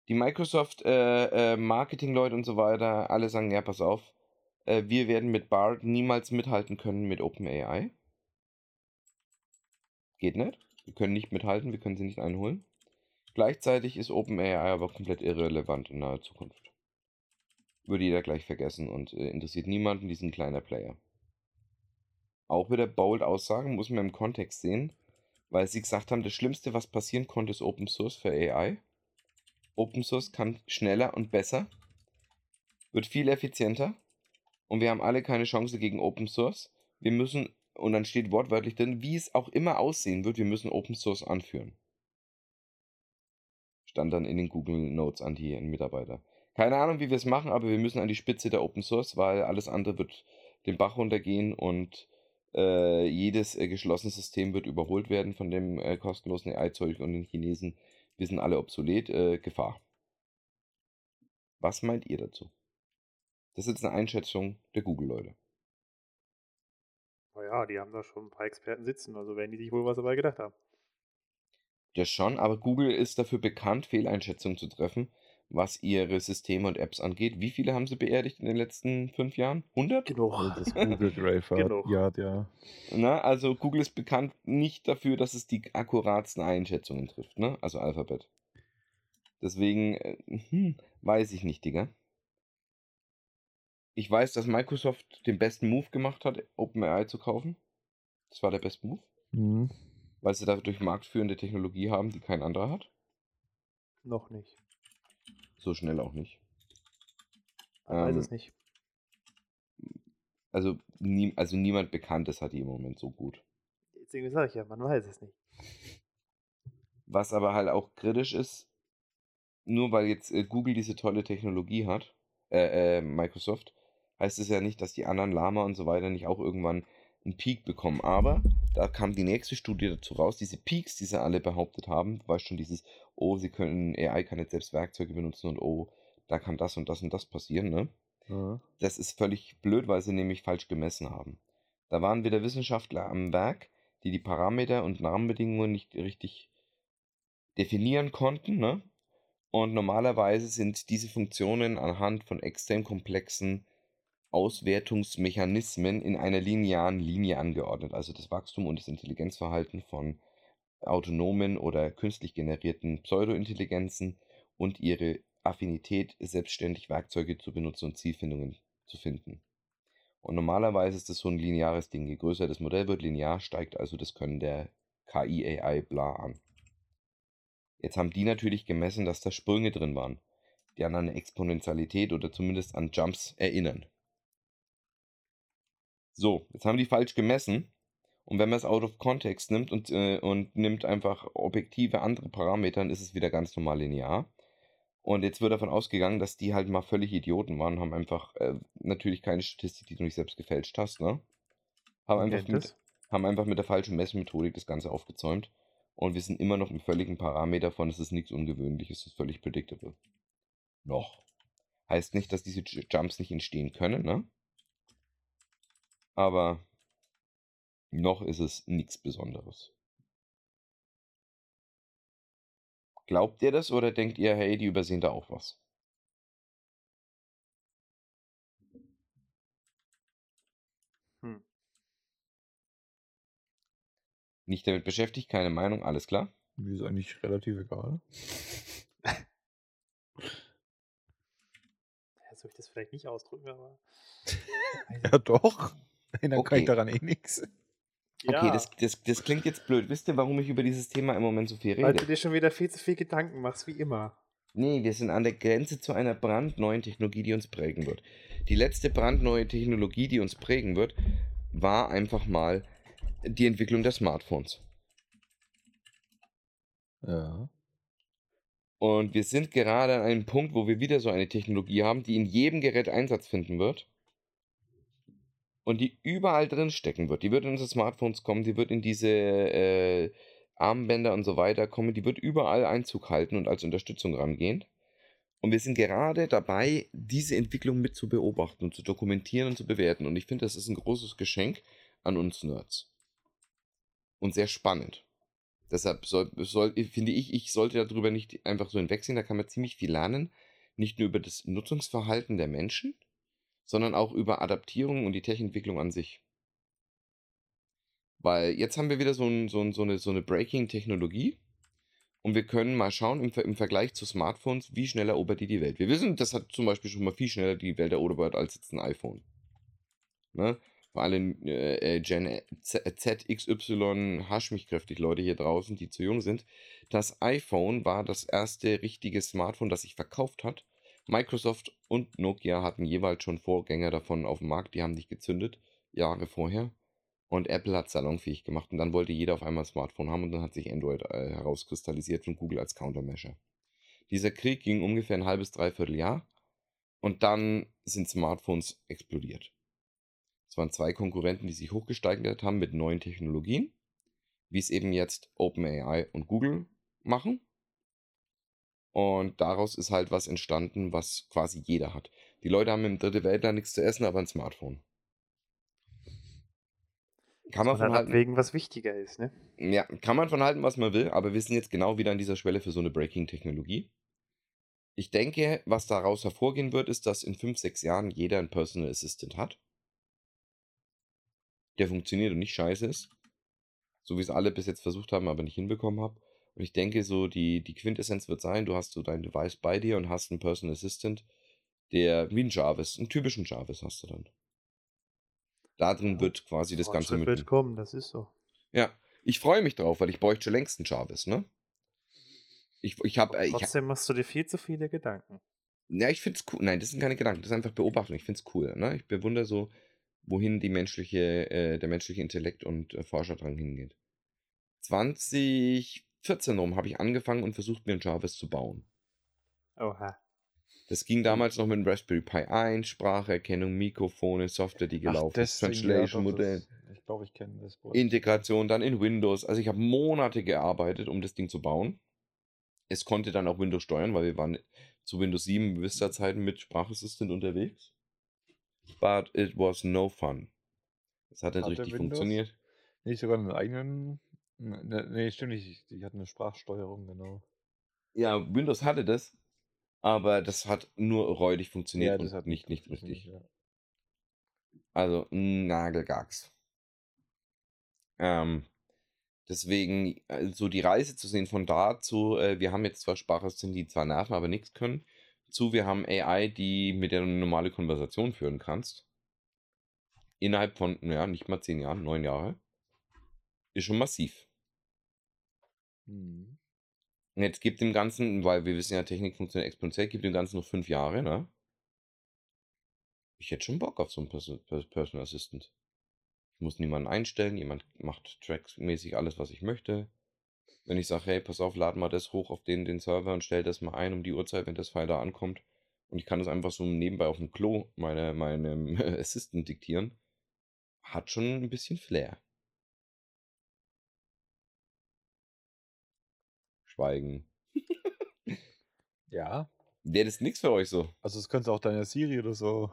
Speaker 1: Die Microsoft äh, äh, Marketing-Leute und so weiter, alle sagen, ja, pass auf, äh, wir werden mit BART niemals mithalten können mit OpenAI. Geht nicht. Wir können nicht mithalten, wir können sie nicht einholen. Gleichzeitig ist OpenAI aber komplett irrelevant in naher Zukunft. Würde jeder gleich vergessen und äh, interessiert niemanden diesen kleiner Player. Auch wieder bold Aussagen muss man im Kontext sehen, weil sie gesagt haben, das Schlimmste, was passieren konnte, ist Open Source für AI. Open Source kann schneller und besser, wird viel effizienter und wir haben alle keine Chance gegen Open Source. Wir müssen, und dann steht wortwörtlich drin, wie es auch immer aussehen wird, wir müssen Open Source anführen. Stand dann in den Google Notes an die Mitarbeiter. Keine Ahnung, wie wir es machen, aber wir müssen an die Spitze der Open Source, weil alles andere wird den Bach runtergehen und äh, jedes äh, geschlossene System wird überholt werden von dem äh, kostenlosen AI-Zeug und den Chinesen. Wir sind alle obsolet. Äh, Gefahr. Was meint ihr dazu? Das ist jetzt eine Einschätzung der Google-Leute.
Speaker 2: Naja, die haben da schon ein paar Experten sitzen, also werden die sich wohl was dabei gedacht haben.
Speaker 1: Das schon, aber Google ist dafür bekannt, Fehleinschätzungen zu treffen, was ihre Systeme und Apps angeht. Wie viele haben sie beerdigt in den letzten fünf Jahren? 100?
Speaker 2: Genug.
Speaker 3: Also das Google Graphite.
Speaker 2: Genug.
Speaker 3: Ja, ja.
Speaker 1: Na, also Google ist bekannt nicht dafür, dass es die akkuratsten Einschätzungen trifft, ne? Also Alphabet. Deswegen, äh, hm, weiß ich nicht, Digga. Ich weiß, dass Microsoft den besten Move gemacht hat, OpenAI zu kaufen. Das war der beste Move,
Speaker 3: Mhm.
Speaker 1: weil sie dadurch marktführende Technologie haben, die kein anderer hat.
Speaker 2: Noch nicht.
Speaker 1: So schnell auch nicht.
Speaker 2: Man weiß
Speaker 1: Ähm,
Speaker 2: es nicht.
Speaker 1: Also, nie, also niemand Bekanntes hat die im Moment so gut.
Speaker 2: Deswegen sage ich ja, man weiß es nicht.
Speaker 1: Was aber halt auch kritisch ist, nur weil jetzt äh, Google diese tolle Technologie hat, äh, äh, Microsoft, heißt es ja nicht, dass die anderen Lama und so weiter nicht auch irgendwann einen Peak bekommen. Aber da kam die nächste Studie dazu raus, diese Peaks, die sie alle behauptet haben, du weißt schon, dieses, oh, sie können, AI kann jetzt selbst Werkzeuge benutzen und oh, da kann das und das und das passieren, ne? Das ist völlig blöd, weil sie nämlich falsch gemessen haben. Da waren wieder Wissenschaftler am Werk, die die Parameter und Rahmenbedingungen nicht richtig definieren konnten. Ne? Und normalerweise sind diese Funktionen anhand von extrem komplexen Auswertungsmechanismen in einer linearen Linie angeordnet. Also das Wachstum und das Intelligenzverhalten von autonomen oder künstlich generierten Pseudointelligenzen und ihre Affinität, selbstständig Werkzeuge zu benutzen und Zielfindungen zu finden. Und normalerweise ist das so ein lineares Ding. Je größer das Modell wird, linear steigt also das Können der KI, AI, bla an. Jetzt haben die natürlich gemessen, dass da Sprünge drin waren, die an eine Exponentialität oder zumindest an Jumps erinnern. So, jetzt haben die falsch gemessen. Und wenn man es out of context nimmt und, äh, und nimmt einfach objektive andere Parameter, dann ist es wieder ganz normal linear. Und jetzt wird davon ausgegangen, dass die halt mal völlig Idioten waren, haben einfach äh, natürlich keine Statistik, die du nicht selbst gefälscht hast, ne? Haben einfach, mit, haben einfach mit der falschen Messmethodik das Ganze aufgezäumt. Und wir sind immer noch im völligen Parameter von, es ist nichts Ungewöhnliches, es ist völlig predictable. Noch. Heißt nicht, dass diese Jumps nicht entstehen können, ne? Aber noch ist es nichts Besonderes. Glaubt ihr das oder denkt ihr, hey, die übersehen da auch was?
Speaker 2: Hm.
Speaker 1: Nicht damit beschäftigt, keine Meinung, alles klar?
Speaker 3: Mir ist eigentlich relativ egal.
Speaker 2: Soll ich das vielleicht nicht ausdrücken, aber.
Speaker 3: Ja, doch. Dann kann
Speaker 1: Okay.
Speaker 3: ich daran eh nichts.
Speaker 1: Okay,
Speaker 2: Ja,
Speaker 1: das, das, das klingt jetzt blöd. Wisst ihr, warum ich über dieses Thema im Moment so viel
Speaker 2: weil
Speaker 1: rede?
Speaker 2: du dir schon wieder viel zu viel Gedanken machst, wie immer.
Speaker 1: Nee, wir sind an der Grenze zu einer brandneuen Technologie, die uns prägen wird. Die letzte brandneue Technologie, die uns prägen wird, war einfach mal die Entwicklung der Smartphones.
Speaker 3: Ja.
Speaker 1: Und wir sind gerade an einem Punkt, wo wir wieder so eine Technologie haben, die in jedem Gerät Einsatz finden wird. Und die überall drin stecken wird. Die wird in unsere Smartphones kommen, die wird in diese äh, Armbänder und so weiter kommen, die wird überall Einzug halten und als Unterstützung rangehen. Und wir sind gerade dabei, diese Entwicklung mit zu beobachten und zu dokumentieren und zu bewerten. Und ich finde, das ist ein großes Geschenk an uns Nerds. Und sehr spannend. Deshalb soll, soll, finde ich, ich sollte darüber nicht einfach so hinwegsehen. Da kann man ziemlich viel lernen. Nicht nur über das Nutzungsverhalten der Menschen, sondern auch über Adaptierung und die Tech-Entwicklung an sich. Weil jetzt haben wir wieder so, ein, so, ein, so eine, so eine Breaking-Technologie und wir können mal schauen im, im Vergleich zu Smartphones, wie schnell erobert die die Welt. Wir wissen, das hat zum Beispiel schon mal viel schneller die Welt erobert als jetzt ein iPhone. Ne? Vor allem äh, äh, Gen Z, Z, XY, hasch mich kräftig, Leute hier draußen, die zu jung sind. Das iPhone war das erste richtige Smartphone, das sich verkauft hat. Microsoft und Nokia hatten jeweils schon Vorgänger davon auf dem Markt, die haben nicht gezündet, Jahre vorher. Und Apple hat salonfähig gemacht und dann wollte jeder auf einmal ein Smartphone haben und dann hat sich Android äh, herauskristallisiert von Google als Countermeasure. Dieser Krieg ging ungefähr ein halbes, dreiviertel Jahr und dann sind Smartphones explodiert. Es waren zwei Konkurrenten, die sich hochgesteigert haben mit neuen Technologien, wie es eben jetzt OpenAI und Google machen. Und daraus ist halt was entstanden, was quasi jeder hat. Die Leute haben im Dritte Weltland nichts zu essen, aber ein Smartphone. Kann man
Speaker 2: man
Speaker 1: von halten,
Speaker 2: abwägen, was wichtiger ist, ne?
Speaker 1: ja, kann man von halten, was man will, aber wir sind jetzt genau wieder an dieser Schwelle für so eine Breaking-Technologie. Ich denke, was daraus hervorgehen wird, ist, dass in 5, 6 Jahren jeder einen Personal Assistant hat. Der funktioniert und nicht scheiße ist. So wie es alle bis jetzt versucht haben, aber nicht hinbekommen haben. Und ich denke, so die, die Quintessenz wird sein, du hast so dein Device bei dir und hast einen Personal Assistant, der wie ein Jarvis, einen typischen Jarvis hast du dann. Da drin
Speaker 2: Ja,
Speaker 1: wird quasi das Ganze mit.
Speaker 2: wird kommen, das ist so.
Speaker 1: Ja, ich freue mich drauf, weil ich bräuchte schon längst einen Jarvis, ne? Ich, ich habe,
Speaker 2: Aber
Speaker 1: ich,
Speaker 2: trotzdem machst du dir viel zu viele Gedanken.
Speaker 1: ja, ich finde es cool. Nein, das sind keine Gedanken, das ist einfach Beobachtung. Ich finde es cool, ne? Ich bewundere so, wohin die menschliche, äh, der menschliche Intellekt und äh, Forscherdrang hingeht. 2014 rum habe ich angefangen und versucht, mir einen Jarvis zu bauen.
Speaker 2: Oha.
Speaker 1: Das ging damals noch mit dem Raspberry Pi 1, Spracherkennung, Mikrofone, Software, die gelaufen ist,
Speaker 3: deswegen, ja,
Speaker 1: Translation
Speaker 3: doch,
Speaker 1: Modell,
Speaker 3: das- Ich glaube, ich kenne das Wort.
Speaker 1: Integration dann in Windows. Also ich habe Monate gearbeitet, um das Ding zu bauen. Es konnte dann auch Windows steuern, weil wir waren zu Windows 7 Vista Zeiten mit Sprachassistent unterwegs. But it was no fun. Es hat nicht
Speaker 3: Hatte
Speaker 1: richtig funktioniert.
Speaker 3: Nicht sogar einen eigenen. Ne, nee, stimmt nicht. Die hatten eine Sprachsteuerung, genau.
Speaker 1: Ja, Windows hatte das, aber das hat nur räudig funktioniert
Speaker 3: das
Speaker 1: und
Speaker 3: hat
Speaker 1: nicht, nicht richtig.
Speaker 3: ja.
Speaker 1: Also Nagelgags. Ähm, deswegen, äh, so die Reise zu sehen von da zu, äh, wir haben jetzt zwar Sprachassistenten, die zwar nerven, aber nichts können, zu wir haben AI, die mit der du eine normale Konversation führen kannst. Innerhalb von, ja, nicht mal zehn Jahren, neun Jahre. Ist schon massiv.
Speaker 3: Mhm.
Speaker 1: Und jetzt gibt dem Ganzen, weil wir wissen ja, Technik funktioniert exponentiell, gibt dem Ganzen noch fünf Jahre, ne? Ich hätte schon Bock auf so einen Perso Pers- Personal Assistant. Ich muss niemanden einstellen, jemand macht tracksmäßig alles, was ich möchte. Wenn ich sage, hey, pass auf, lad mal das hoch auf den, den Server und stell das mal ein um die Uhrzeit, wenn das File da ankommt. Und ich kann das einfach so nebenbei auf dem Klo meine, meinem Assistant diktieren. Hat schon ein bisschen Flair. Schweigen.
Speaker 3: Ja.
Speaker 1: Wäre das nix für euch so?
Speaker 3: Also, das könntest du auch deiner Siri oder so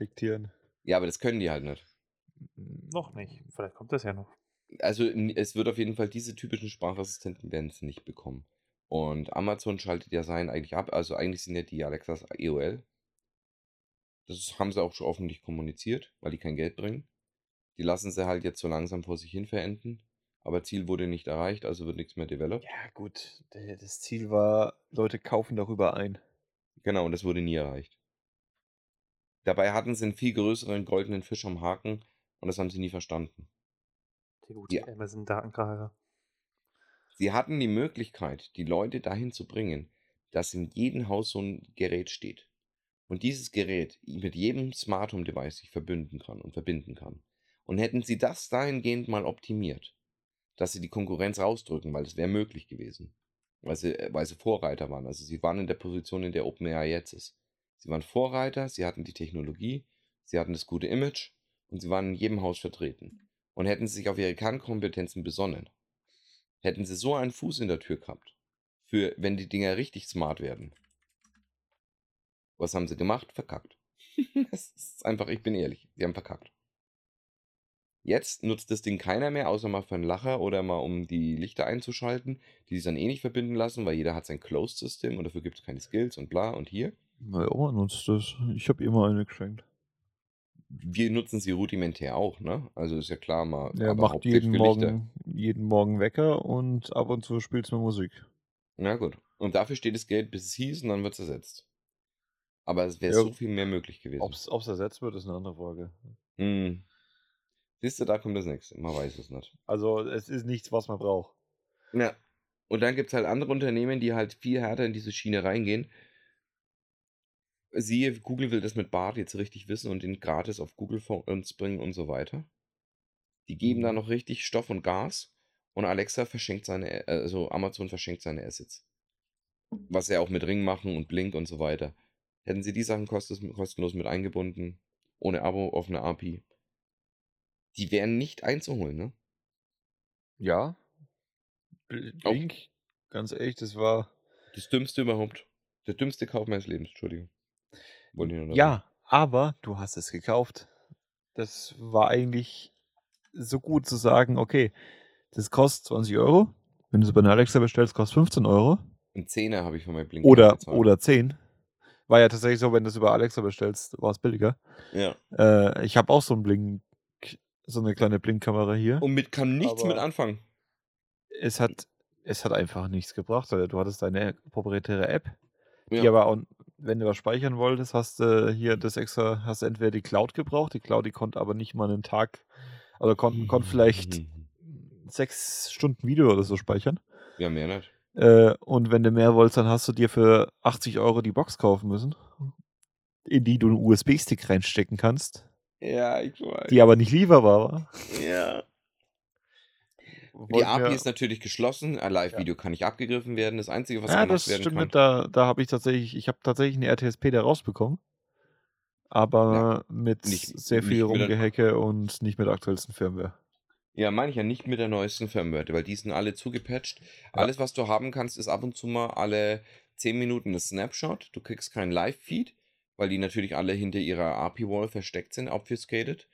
Speaker 3: diktieren.
Speaker 1: Ja, aber das können die halt nicht.
Speaker 2: Noch nicht. Vielleicht kommt das ja noch.
Speaker 1: Also es wird auf jeden Fall diese typischen Sprachassistenten werden es nicht bekommen. Und Amazon schaltet ja sein eigentlich ab. Also eigentlich sind ja die Alexas EOL. Das haben sie auch schon öffentlich kommuniziert, weil die kein Geld bringen. Die lassen sie halt jetzt so langsam vor sich hin verenden. Aber Ziel wurde nicht erreicht, also wird nichts mehr developed.
Speaker 3: Ja, gut. Das Ziel war, Leute kaufen darüber ein.
Speaker 1: Genau, und das wurde nie erreicht. Dabei hatten sie einen viel größeren goldenen Fisch am Haken und das haben sie nie verstanden.
Speaker 2: Der gute
Speaker 1: Ja.
Speaker 2: Amazon-Datenkracher.
Speaker 1: Sie hatten die Möglichkeit, die Leute dahin zu bringen, dass in jedem Haus so ein Gerät steht. Und dieses Gerät mit jedem Smart Home Device sich verbünden kann und verbinden kann. Und hätten sie das dahingehend mal optimiert, dass sie die Konkurrenz rausdrücken, weil es wäre möglich gewesen. Weil sie, äh, weil sie Vorreiter waren. Also sie waren in der Position, in der OpenAI jetzt ist. Sie waren Vorreiter, sie hatten die Technologie, sie hatten das gute Image und sie waren in jedem Haus vertreten. Und hätten sie sich auf ihre Kernkompetenzen besonnen, hätten sie so einen Fuß in der Tür gehabt, für wenn die Dinger richtig smart werden. Was haben sie gemacht? Verkackt. Es ist einfach, ich bin ehrlich, sie haben verkackt. Jetzt nutzt das Ding keiner mehr, außer mal für einen Lacher oder mal um die Lichter einzuschalten, die sich dann eh nicht verbinden lassen, weil jeder hat sein Closed System und dafür gibt es keine Skills und bla und hier.
Speaker 3: Naja, man nutzt das. Ich habe ihr mal eine geschenkt.
Speaker 1: Wir nutzen sie rudimentär auch, ne? Also ist ja klar, mal. Aber
Speaker 3: macht jeden. Morgen, jeden Morgen Wecker und ab und zu spielt es mir Musik.
Speaker 1: Na gut. Und dafür steht das Geld, bis es hieß und dann wird es ersetzt. Aber es wäre
Speaker 3: Ja.
Speaker 1: so viel mehr möglich gewesen.
Speaker 3: Ob es ersetzt wird, ist eine andere Frage.
Speaker 1: Hm. Siehst du, da kommt das nächste. Man weiß es nicht.
Speaker 3: Also es ist nichts, was man braucht.
Speaker 1: Ja. Und dann gibt es halt andere Unternehmen, die halt viel härter in diese Schiene reingehen. Siehe, Google will das mit Bart jetzt richtig wissen und den gratis auf Google vor uns bringen und so weiter. Die geben da
Speaker 3: Mhm.
Speaker 1: noch richtig Stoff und Gas und Alexa verschenkt seine, also Amazon verschenkt seine Assets. Was sie auch mit Ring machen und Blink und so weiter. Hätten sie die Sachen kostenlos mit eingebunden, ohne Abo, offene API, Die wären nicht einzuholen, ne?
Speaker 3: Ja. Blink, ganz ehrlich, das war.
Speaker 1: Das dümmste überhaupt. Der dümmste Kauf meines Lebens, Entschuldigung. Wollte ich nur noch
Speaker 3: Ja, aber du hast es gekauft. Das war eigentlich so gut zu sagen, okay, das kostet 20 Euro. Wenn du es bei einer Alexa bestellst, kostet 15 Euro.
Speaker 1: Ein Zehner habe ich von meinem Blink
Speaker 3: Oder, oder 10. War ja tatsächlich so, wenn du es über Alexa bestellst, war es billiger.
Speaker 1: Ja.
Speaker 3: Äh, ich habe auch so ein Blink, so eine kleine Blinkkamera hier.
Speaker 1: Und mit kann nichts mit
Speaker 3: Aber-
Speaker 1: anfangen.
Speaker 3: Es hat, es hat einfach nichts gebracht. Weil du hattest deine proprietäre App, die
Speaker 1: Ja.
Speaker 3: aber, auch, wenn du was speichern wolltest, hast du hier das extra, hast du entweder die Cloud gebraucht. Die Cloud, die konnte aber nicht mal einen Tag, also konnte konnt vielleicht sechs Stunden Video oder so speichern.
Speaker 1: Ja, mehr nicht.
Speaker 3: Äh, und wenn du mehr wolltest, dann hast du dir für 80 Euro die Box kaufen müssen, in die du einen USB-Stick reinstecken kannst,
Speaker 1: Ja, ich weiß.
Speaker 3: die aber nicht lieferbar war.
Speaker 1: ja. Die API ist natürlich geschlossen. Ein Live-Video kann nicht abgegriffen werden. Das Einzige, was
Speaker 3: ja,
Speaker 1: gemacht
Speaker 3: das
Speaker 1: werden
Speaker 3: stimmt
Speaker 1: kann.
Speaker 3: Da, da habe ich tatsächlich, ich habe tatsächlich eine RTSP da rausbekommen. Aber mit
Speaker 1: nicht-
Speaker 3: sehr viel Rumgehacke und nicht mit der aktuellsten Firmware.
Speaker 1: Ja, meine ich ja nicht mit der neuesten Firmware, weil die sind alle zugepatcht. Alles, was du haben kannst, ist ab und zu mal alle 10 Minuten ein Snapshot. Du kriegst keinen Live-Feed, weil die natürlich alle hinter ihrer API-Wall versteckt sind, obfuscated.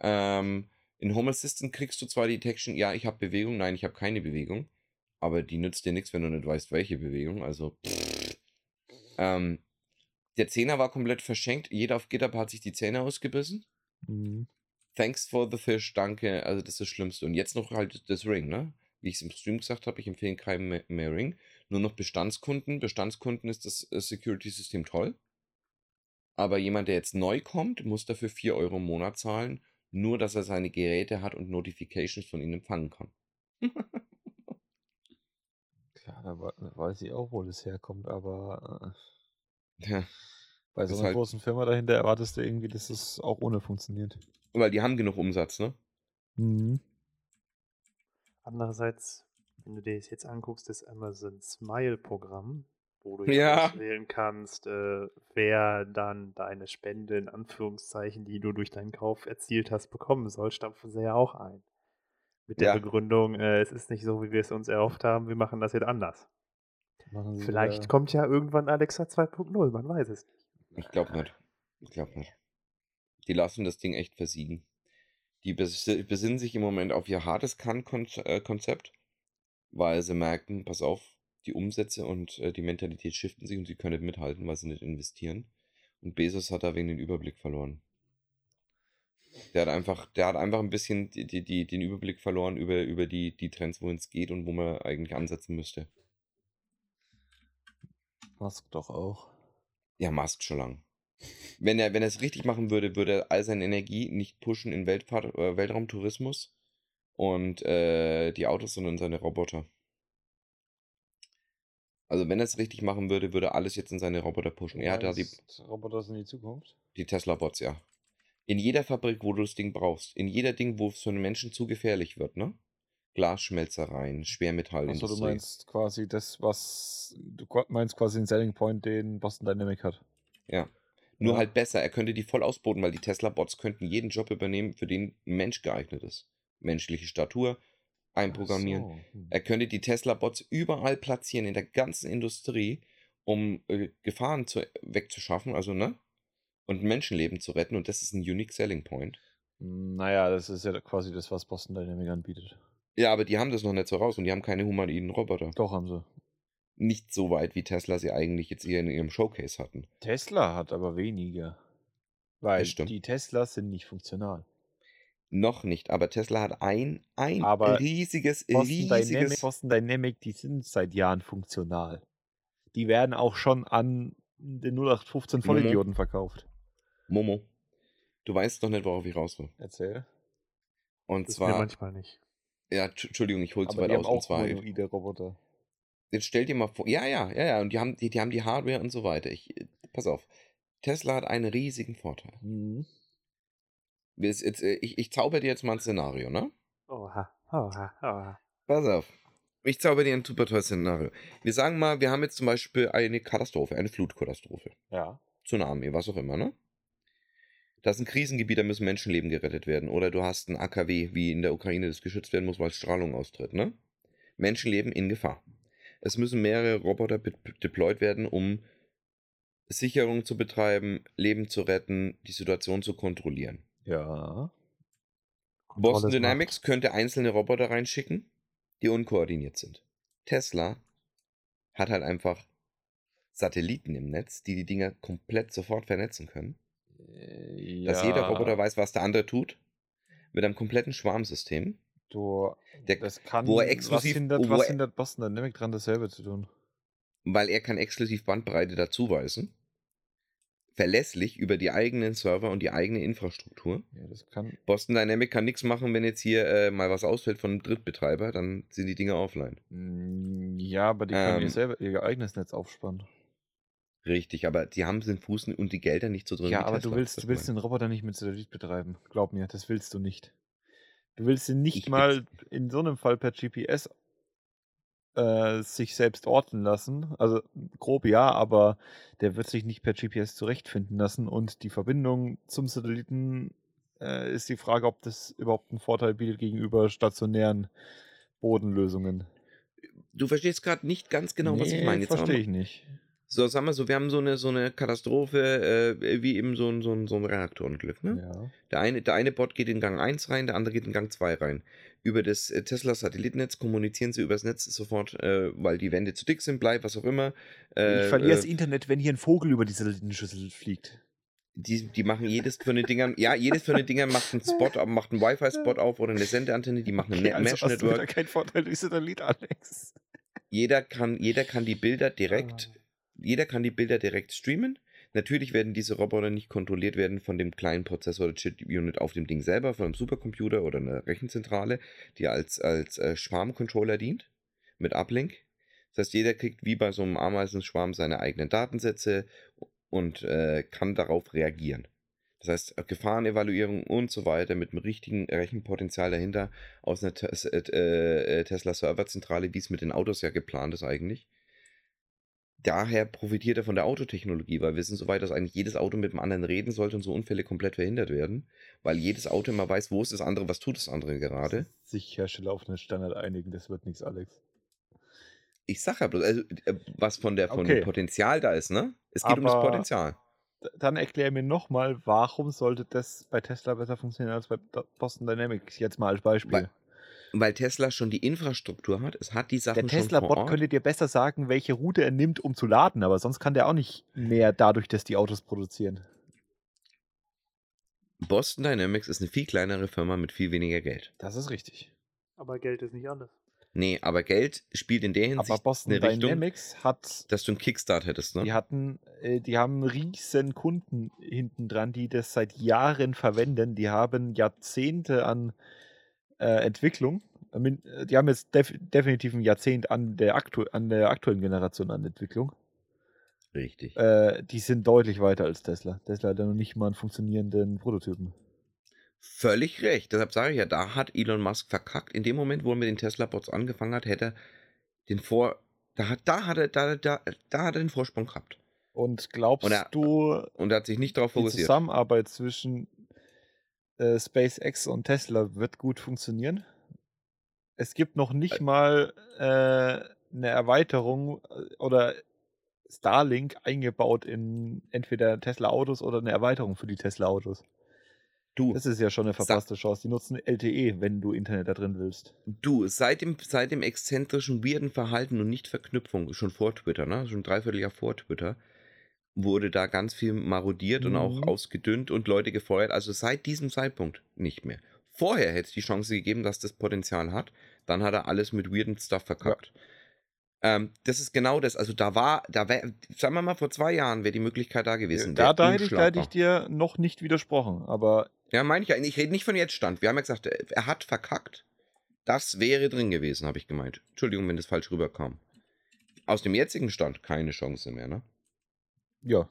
Speaker 1: Ähm, in Home Assistant kriegst du zwar die Detection, ja, ich habe Bewegung, nein, ich habe keine Bewegung. Aber die nützt dir nichts, wenn du nicht weißt, welche Bewegung. Also, pff. ähm, der Zehner war komplett verschenkt. Jeder auf GitHub hat sich die Zähne ausgebissen.
Speaker 3: Mhm.
Speaker 1: Thanks for the fish, danke. Also das ist das Schlimmste. Und jetzt noch halt das Ring, ne? Wie ich es im Stream gesagt habe, ich empfehle keinem mehr, mehr Ring. Nur noch Bestandskunden. Bestandskunden ist das äh, Security-System toll. Aber jemand, der jetzt neu kommt, muss dafür 4 Euro im Monat zahlen. Nur, dass er seine Geräte hat und Notifications von ihnen empfangen kann.
Speaker 3: Klar, da weiß ich auch, wo das herkommt, aber äh,
Speaker 1: Ja,
Speaker 3: bei so einer
Speaker 1: halt-
Speaker 3: großen Firma dahinter erwartest du irgendwie, dass es auch ohne funktioniert.
Speaker 1: weil die haben genug Umsatz, ne?
Speaker 3: Mhm.
Speaker 2: Andererseits, wenn du dir das jetzt anguckst, das Amazon Smile-Programm, wo du
Speaker 1: Ja.
Speaker 2: auswählen kannst, äh, wer dann deine Spende in Anführungszeichen, die du durch deinen Kauf erzielt hast, bekommen soll, stampfen sie ja auch ein. Mit der
Speaker 1: Ja.
Speaker 2: Begründung, äh, es ist nicht so, wie wir es uns erhofft haben, wir machen das jetzt anders.
Speaker 3: Sie
Speaker 2: Vielleicht
Speaker 3: wieder-
Speaker 2: kommt ja irgendwann Alexa 2.0, man weiß es nicht.
Speaker 1: Ich glaube nicht. Ich glaube nicht. Die lassen das Ding echt versiegen. Die bes- besinnen sich im Moment auf ihr hartes Kann-Konzept, weil sie merken, pass auf, die Umsätze und äh, die Mentalität shiften sich und sie können nicht mithalten, weil sie nicht investieren. Und Bezos hat da wegen den Überblick verloren. Der hat einfach, der hat einfach ein bisschen die, die, die, den Überblick verloren über, über die, die Trends, wohin es geht und wo man eigentlich ansetzen müsste.
Speaker 3: Musk doch auch.
Speaker 1: Ja, Musk schon lang. Wenn er, wenn er es richtig machen würde, würde er all seine Energie nicht pushen in Weltfahrt, äh, Weltraumtourismus und äh, die Autos, sondern seine Roboter. Also wenn er es richtig machen würde, würde er alles jetzt in seine Roboter pushen. Er hat da die,
Speaker 3: Roboter sind die Zukunft.
Speaker 1: die Tesla-Bots, ja. In jeder Fabrik, wo du das Ding brauchst, in jeder Ding, wo es für einen Menschen zu gefährlich wird, ne? Glasschmelzereien,
Speaker 3: Achso,
Speaker 1: Schwermetallindustrie.
Speaker 3: du meinst quasi das, was. Du meinst quasi den Selling Point, den Boston Dynamic hat.
Speaker 1: Ja. Nur
Speaker 3: Ja.
Speaker 1: halt besser. Er könnte die voll ausboten, weil die Tesla-Bots könnten jeden Job übernehmen, für den ein Mensch geeignet ist. Menschliche Statur, einprogrammieren.
Speaker 3: So, hm.
Speaker 1: Er könnte die Tesla-Bots überall platzieren in der ganzen Industrie, um äh, Gefahren zu, wegzuschaffen, also ne? Und Menschenleben zu retten. Und das ist ein Unique Selling Point.
Speaker 3: Naja, das ist ja quasi das, was Boston Dynamic anbietet.
Speaker 1: Ja, aber die haben das noch nicht so raus und die haben keine humanoiden Roboter.
Speaker 3: Doch, haben sie.
Speaker 1: Nicht so weit, wie Tesla sie eigentlich jetzt hier in ihrem Showcase hatten.
Speaker 3: Tesla hat aber weniger. Weil die Teslas sind nicht funktional.
Speaker 1: Noch nicht, aber Tesla hat ein, ein
Speaker 3: Aber
Speaker 1: riesiges,
Speaker 3: Boston Dynamic,
Speaker 1: riesiges.
Speaker 3: Boston Dynamic, die sind seit Jahren funktional. Die werden auch schon an den 0815
Speaker 1: Momo.
Speaker 3: Vollidioten verkauft.
Speaker 1: Momo, du weißt doch nicht, worauf ich raus will.
Speaker 3: Erzähl.
Speaker 1: Und
Speaker 2: Das ist mir
Speaker 1: zwar,
Speaker 2: manchmal nicht.
Speaker 1: ja, Tsch- Entschuldigung, ich hol's weit aus.
Speaker 3: haben
Speaker 1: Und
Speaker 3: auch
Speaker 1: zwar,
Speaker 3: Roboter.
Speaker 1: jetzt stell dir mal vor, ja, ja, ja, ja, und die haben die, die haben die Hardware und so weiter. Ich, pass auf, Tesla hat einen riesigen Vorteil.
Speaker 3: Mhm.
Speaker 1: Jetzt, äh, ich, ich zauber dir jetzt mal ein Szenario, ne?
Speaker 2: Oha, oha, oha.
Speaker 1: Pass auf. Ich zauber dir ein super tolles Szenario. Wir sagen mal, wir haben jetzt zum Beispiel eine Katastrophe, eine Flutkatastrophe.
Speaker 3: Ja.
Speaker 1: Tsunami, was auch immer, ne? Das ist ein Krisengebiet, da müssen Menschenleben gerettet werden. Oder du hast ein AKW, wie in der Ukraine, das geschützt werden muss, weil Strahlung austritt. Ne? Menschenleben in Gefahr. Es müssen mehrere Roboter deployed werden, um Sicherung zu betreiben, Leben zu retten, die Situation zu kontrollieren.
Speaker 3: Ja.
Speaker 1: Boston Dynamics könnte einzelne Roboter reinschicken, die unkoordiniert sind. Tesla hat halt einfach Satelliten im Netz, die die Dinger komplett sofort vernetzen können.
Speaker 3: Ja.
Speaker 1: Dass jeder Roboter weiß, was der andere tut. Mit einem kompletten Schwarmsystem.
Speaker 3: Du,
Speaker 1: Der-
Speaker 3: das kann,
Speaker 1: wo er
Speaker 3: was
Speaker 1: exklusiv-
Speaker 3: hindert,
Speaker 1: wo
Speaker 3: was
Speaker 1: er-
Speaker 3: hindert Boston Dynamic dran, dasselbe zu tun?
Speaker 1: weil er kann exklusiv Bandbreite dazuweisen. Verlässlich über die eigenen Server und die eigene Infrastruktur.
Speaker 3: Ja, das kann,
Speaker 1: Boston Dynamic kann nichts machen, wenn jetzt hier äh, mal was ausfällt von einem Drittbetreiber, dann sind die Dinger offline.
Speaker 3: Mm, ja, aber die können
Speaker 1: Ähm.
Speaker 3: selber ihr eigenes Netz aufspannen.
Speaker 1: Richtig, aber die haben den Fuß und die Gelder nicht so drin.
Speaker 3: Ja, aber
Speaker 1: Tesla,
Speaker 3: du willst, du willst den Roboter nicht mit Satellit betreiben. Glaub mir, das willst du nicht. Du willst ihn nicht
Speaker 1: Ich
Speaker 3: mal in so einem Fall per GPS äh, sich selbst orten lassen. Also grob ja, aber der wird sich nicht per GPS zurechtfinden lassen. Und die Verbindung zum Satelliten äh, ist die Frage, ob das überhaupt einen Vorteil bietet gegenüber stationären Bodenlösungen.
Speaker 1: Du verstehst gerade nicht ganz genau, was ich
Speaker 3: Nee,
Speaker 1: meine. Jetzt
Speaker 3: Verstehe ich nicht.
Speaker 1: So, sagen wir so, wir haben so eine, so eine Katastrophe, äh, wie eben so ein, so ein, so ein Reaktorunglück. Ne?
Speaker 3: Ja.
Speaker 1: Der, eine, der eine Bot geht in Gang 1 rein, der andere geht in Gang 2 rein. Über das äh, Tesla-Satellitennetz kommunizieren sie übers Netz sofort, äh, weil die Wände zu dick sind, bleibt, was auch immer. Äh,
Speaker 3: ich verliere das
Speaker 1: äh,
Speaker 3: Internet, wenn hier ein Vogel über die Satellitenschüssel fliegt.
Speaker 1: die, die machen jedes von den Dingern, ja, jedes von den Dingern macht einen Spot, macht einen Wi-Fi-Spot auf oder eine Sendeantenne, die machen ein
Speaker 3: Okay,
Speaker 1: Net-
Speaker 3: also
Speaker 1: Mesh-Network.
Speaker 3: keinen Vorteil durch Satellit, Alex.
Speaker 1: Jeder kann, jeder kann die Bilder direkt,
Speaker 3: Ah.
Speaker 1: jeder kann die Bilder direkt streamen. Natürlich werden diese Roboter nicht kontrolliert werden von dem kleinen Prozessor oder Chip-Unit auf dem Ding selber, von einem Supercomputer oder einer Rechenzentrale, die als, als äh, Schwarmcontroller dient, mit Uplink. Das heißt, jeder kriegt wie bei so einem Ameisenschwarm seine eigenen Datensätze und äh, kann darauf reagieren. Das heißt, äh, Gefahrenevaluierung und so weiter mit einem richtigen Rechenpotenzial dahinter aus einer äh, äh, Tesla-Serverzentrale, wie es mit den Autos ja geplant ist eigentlich. Daher profitiert er von der Autotechnologie, weil wir sind so weit, dass eigentlich jedes Auto mit dem anderen reden sollte und so Unfälle komplett verhindert werden, weil jedes Auto immer weiß, wo ist das andere, was tut das andere gerade.
Speaker 3: Sich Hersteller auf einen Standard einigen, das wird nichts, Alex.
Speaker 1: Ich sag ja bloß, also, äh, was von der von
Speaker 3: Okay.
Speaker 1: dem Potenzial da ist, ne? Es geht um das
Speaker 3: Aber-
Speaker 1: Potenzial.
Speaker 3: Dann erklär mir nochmal, warum sollte das bei Tesla besser funktionieren als bei Boston Dynamics? Jetzt mal als Beispiel.
Speaker 1: Weil Weil Tesla schon die Infrastruktur hat, es hat die Sachen
Speaker 3: der
Speaker 1: schon vor
Speaker 3: Tesla-Bot könnte dir besser sagen, welche Route er nimmt, um zu laden, aber sonst kann der auch nicht mehr dadurch, dass die Autos produzieren.
Speaker 1: Boston Dynamics ist eine viel kleinere Firma mit viel weniger Geld.
Speaker 3: Das ist richtig.
Speaker 2: Aber Geld ist nicht alles.
Speaker 1: Nee, aber Geld spielt in der Hinsicht
Speaker 3: Aber Boston
Speaker 1: eine Richtung,
Speaker 3: Dynamics hat,
Speaker 1: dass du einen Kickstart hättest, ne?
Speaker 3: die hatten, äh, die haben riesen Kunden hinten dran, die das seit Jahren verwenden. Die haben Jahrzehnte an äh, Entwicklung. Mean, äh, Die haben jetzt def definitiv ein Jahrzehnt an der, an der aktuellen Generation an Entwicklung.
Speaker 1: Richtig.
Speaker 3: Äh, die sind deutlich weiter als Tesla. Tesla hat ja noch nicht mal einen funktionierenden Prototypen.
Speaker 1: Völlig recht. Deshalb sage ich ja, da hat Elon Musk verkackt. In dem Moment, wo er mit den Tesla-Bots angefangen hat, hätte er den Vor. Da hat, da, hat er, da, da, da hat er den Vorsprung gehabt.
Speaker 3: Und glaubst
Speaker 1: Und er-
Speaker 3: du,
Speaker 1: Und er hat sich nicht darauf
Speaker 3: die
Speaker 1: fokussiert.
Speaker 3: Zusammenarbeit zwischen äh, SpaceX und Tesla wird gut funktionieren? Es gibt noch nicht mal äh, eine Erweiterung äh, oder Starlink eingebaut in entweder Tesla-Autos oder eine Erweiterung für die Tesla-Autos.
Speaker 1: Du,
Speaker 3: Das ist ja schon eine verpasste Chance. Die nutzen LTE, wenn du Internet da drin willst.
Speaker 1: du, seit dem, seit dem exzentrischen, weirden Verhalten und Nicht-Verknüpfung, schon vor Twitter, ne? Schon ein Dreivierteljahr vor Twitter, wurde da ganz viel marodiert und auch
Speaker 3: Mhm.
Speaker 1: ausgedünnt und Leute gefeuert. Also seit diesem Zeitpunkt nicht mehr. Vorher hätte es die Chance gegeben, dass das Potenzial hat. Dann hat er alles mit weirden Stuff verkackt. Ähm, das ist genau das. Also da war, da wär, sagen wir mal, vor zwei Jahren wäre die Möglichkeit da gewesen.
Speaker 3: Da, hätte ich, da hätte ich dir noch nicht widersprochen. Aber
Speaker 1: Ja, meine ich ja. Ich rede nicht von jetzt Stand. Wir haben ja gesagt, er er hat verkackt. Das wäre drin gewesen, habe ich gemeint. Entschuldigung, wenn das falsch rüberkam. Aus dem jetzigen Stand keine Chance mehr, ne?
Speaker 3: Ja,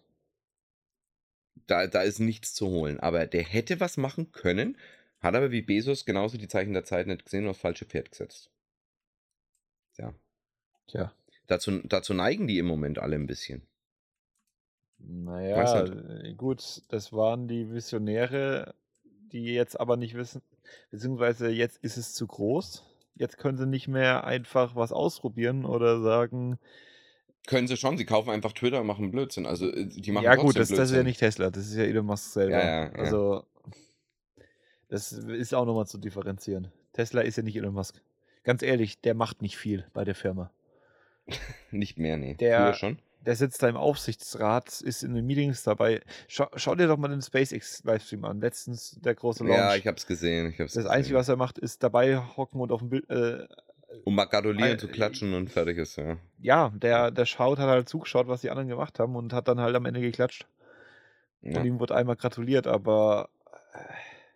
Speaker 1: Da, da ist nichts zu holen. Aber der hätte was machen können, hat aber wie Bezos genauso die Zeichen der Zeit nicht gesehen und aufs falsche Pferd gesetzt. Ja.
Speaker 3: tja.
Speaker 1: Dazu, dazu neigen die im Moment alle ein bisschen.
Speaker 3: Naja, äh, gut, das waren die Visionäre, die jetzt aber nicht wissen, beziehungsweise jetzt ist es zu groß. Jetzt können sie nicht mehr einfach was ausprobieren oder sagen,
Speaker 1: Können sie schon, sie kaufen einfach Twitter und machen Blödsinn. Also äh, die machen
Speaker 3: ja gut, das, das ist ja nicht Tesla, das ist ja Elon Musk selber.
Speaker 1: Ja, ja, ja.
Speaker 3: Also, das ist auch nochmal zu differenzieren. Tesla ist ja nicht Elon Musk. Ganz ehrlich, der macht nicht viel bei der Firma.
Speaker 1: Nicht mehr, nee.
Speaker 3: Der-
Speaker 1: Früher schon.
Speaker 3: Der sitzt da im Aufsichtsrat, ist in den Meetings dabei. Schau, schau dir doch mal den SpaceX-Livestream an. Letztens der große Launch.
Speaker 1: Ja, ich hab's gesehen. Ich hab's
Speaker 3: das
Speaker 1: gesehen.
Speaker 3: Einzige, was er macht, ist dabei hocken und auf dem Bild. Äh,
Speaker 1: Um mal gratulieren
Speaker 3: Äh,
Speaker 1: zu klatschen und fertig ist, ja.
Speaker 3: ja, der, der schaut, hat halt zugeschaut, was die anderen gemacht haben und hat dann halt am Ende geklatscht.
Speaker 1: ja.
Speaker 3: Und ihm wurde einmal gratuliert, aber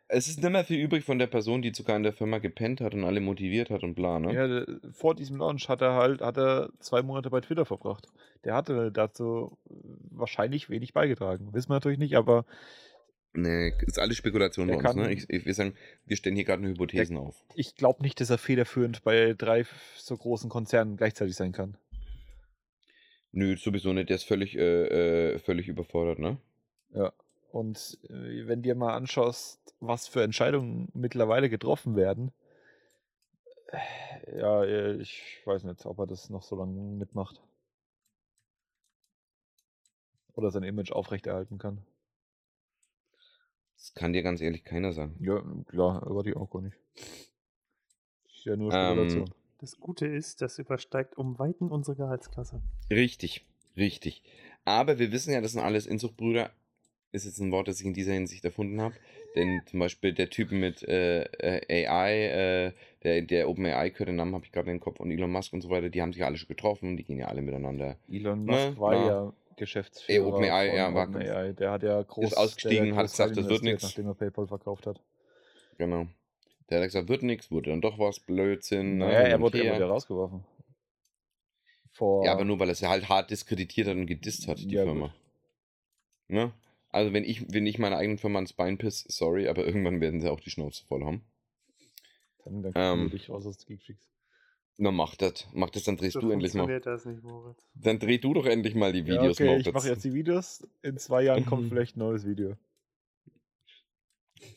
Speaker 1: Es ist nicht mehr viel übrig von der Person, die sogar in der Firma gepennt hat und alle motiviert hat und bla, ne?
Speaker 3: Ja, vor diesem Launch hat er halt hat er zwei Monate bei Twitter verbracht. Der hatte dazu wahrscheinlich wenig beigetragen. Wissen wir natürlich nicht, aber
Speaker 1: Nee, ist alles Spekulation
Speaker 3: Der
Speaker 1: bei uns, ne? Ich, ich will sagen, wir stellen hier gerade nur Hypothesen auf.
Speaker 3: ich glaube nicht, dass er federführend bei drei so großen Konzernen gleichzeitig sein kann.
Speaker 1: Nö, sowieso nicht. Der ist völlig, äh, äh, völlig überfordert, ne?
Speaker 3: Ja. Und äh, wenn dir mal anschaust, was für Entscheidungen mittlerweile getroffen werden, äh, ja, äh, ich weiß nicht, ob er das noch so lange mitmacht. Oder sein Image aufrechterhalten kann.
Speaker 1: Das kann dir ganz ehrlich keiner sagen.
Speaker 3: Ja, klar, aber ich auch gar nicht. Ist ja nur
Speaker 1: Ähm,
Speaker 3: Spekulation.
Speaker 2: Das Gute ist, das übersteigt um Weiten unsere Gehaltsklasse.
Speaker 1: Richtig, richtig. Aber wir wissen ja, das sind alles Inzuchtbrüder. Ist jetzt ein Wort, das ich in dieser Hinsicht erfunden habe. Denn zum Beispiel der Typ mit äh, äh, AI, äh, der, der OpenAI gehört, den Namen habe ich gerade im Kopf, und Elon Musk und so weiter, die haben sich alle schon getroffen, die gehen ja alle miteinander.
Speaker 3: Elon
Speaker 1: ne,
Speaker 3: Musk war
Speaker 1: na.
Speaker 3: ja Geschäftsführer
Speaker 1: OpenAI, ja, war-
Speaker 3: OpenAI. Der hat ja groß,
Speaker 1: ausgestiegen,
Speaker 3: der
Speaker 1: hat gesagt, das wird nix.
Speaker 3: Nachdem er PayPal verkauft hat.
Speaker 1: Genau. Der hat gesagt, wird nichts, wurde dann doch was, Blödsinn. ne,
Speaker 3: Naja, er wurde, er ja rausgeworfen. Vor,
Speaker 1: Ja, aber nur weil er es ja halt hart diskreditiert hat und gedisst hat, die
Speaker 3: Ja,
Speaker 1: Firma. Ne? Also wenn ich, wenn ich meiner eigenen Firma ans Bein piss, sorry, aber irgendwann werden sie auch die Schnauze voll haben.
Speaker 3: Dann, dann
Speaker 1: ähm,
Speaker 3: wir dich raus aus Geekfreaks.
Speaker 1: Na mach das. Mach das, dann drehst
Speaker 2: So
Speaker 1: du endlich mal.
Speaker 2: das nicht, Moritz.
Speaker 1: Dann dreh du doch endlich mal die
Speaker 3: Ja,
Speaker 1: Videos,
Speaker 3: okay, ich
Speaker 1: Moritz.
Speaker 3: mache jetzt die Videos. In zwei Jahren kommt vielleicht ein neues Video.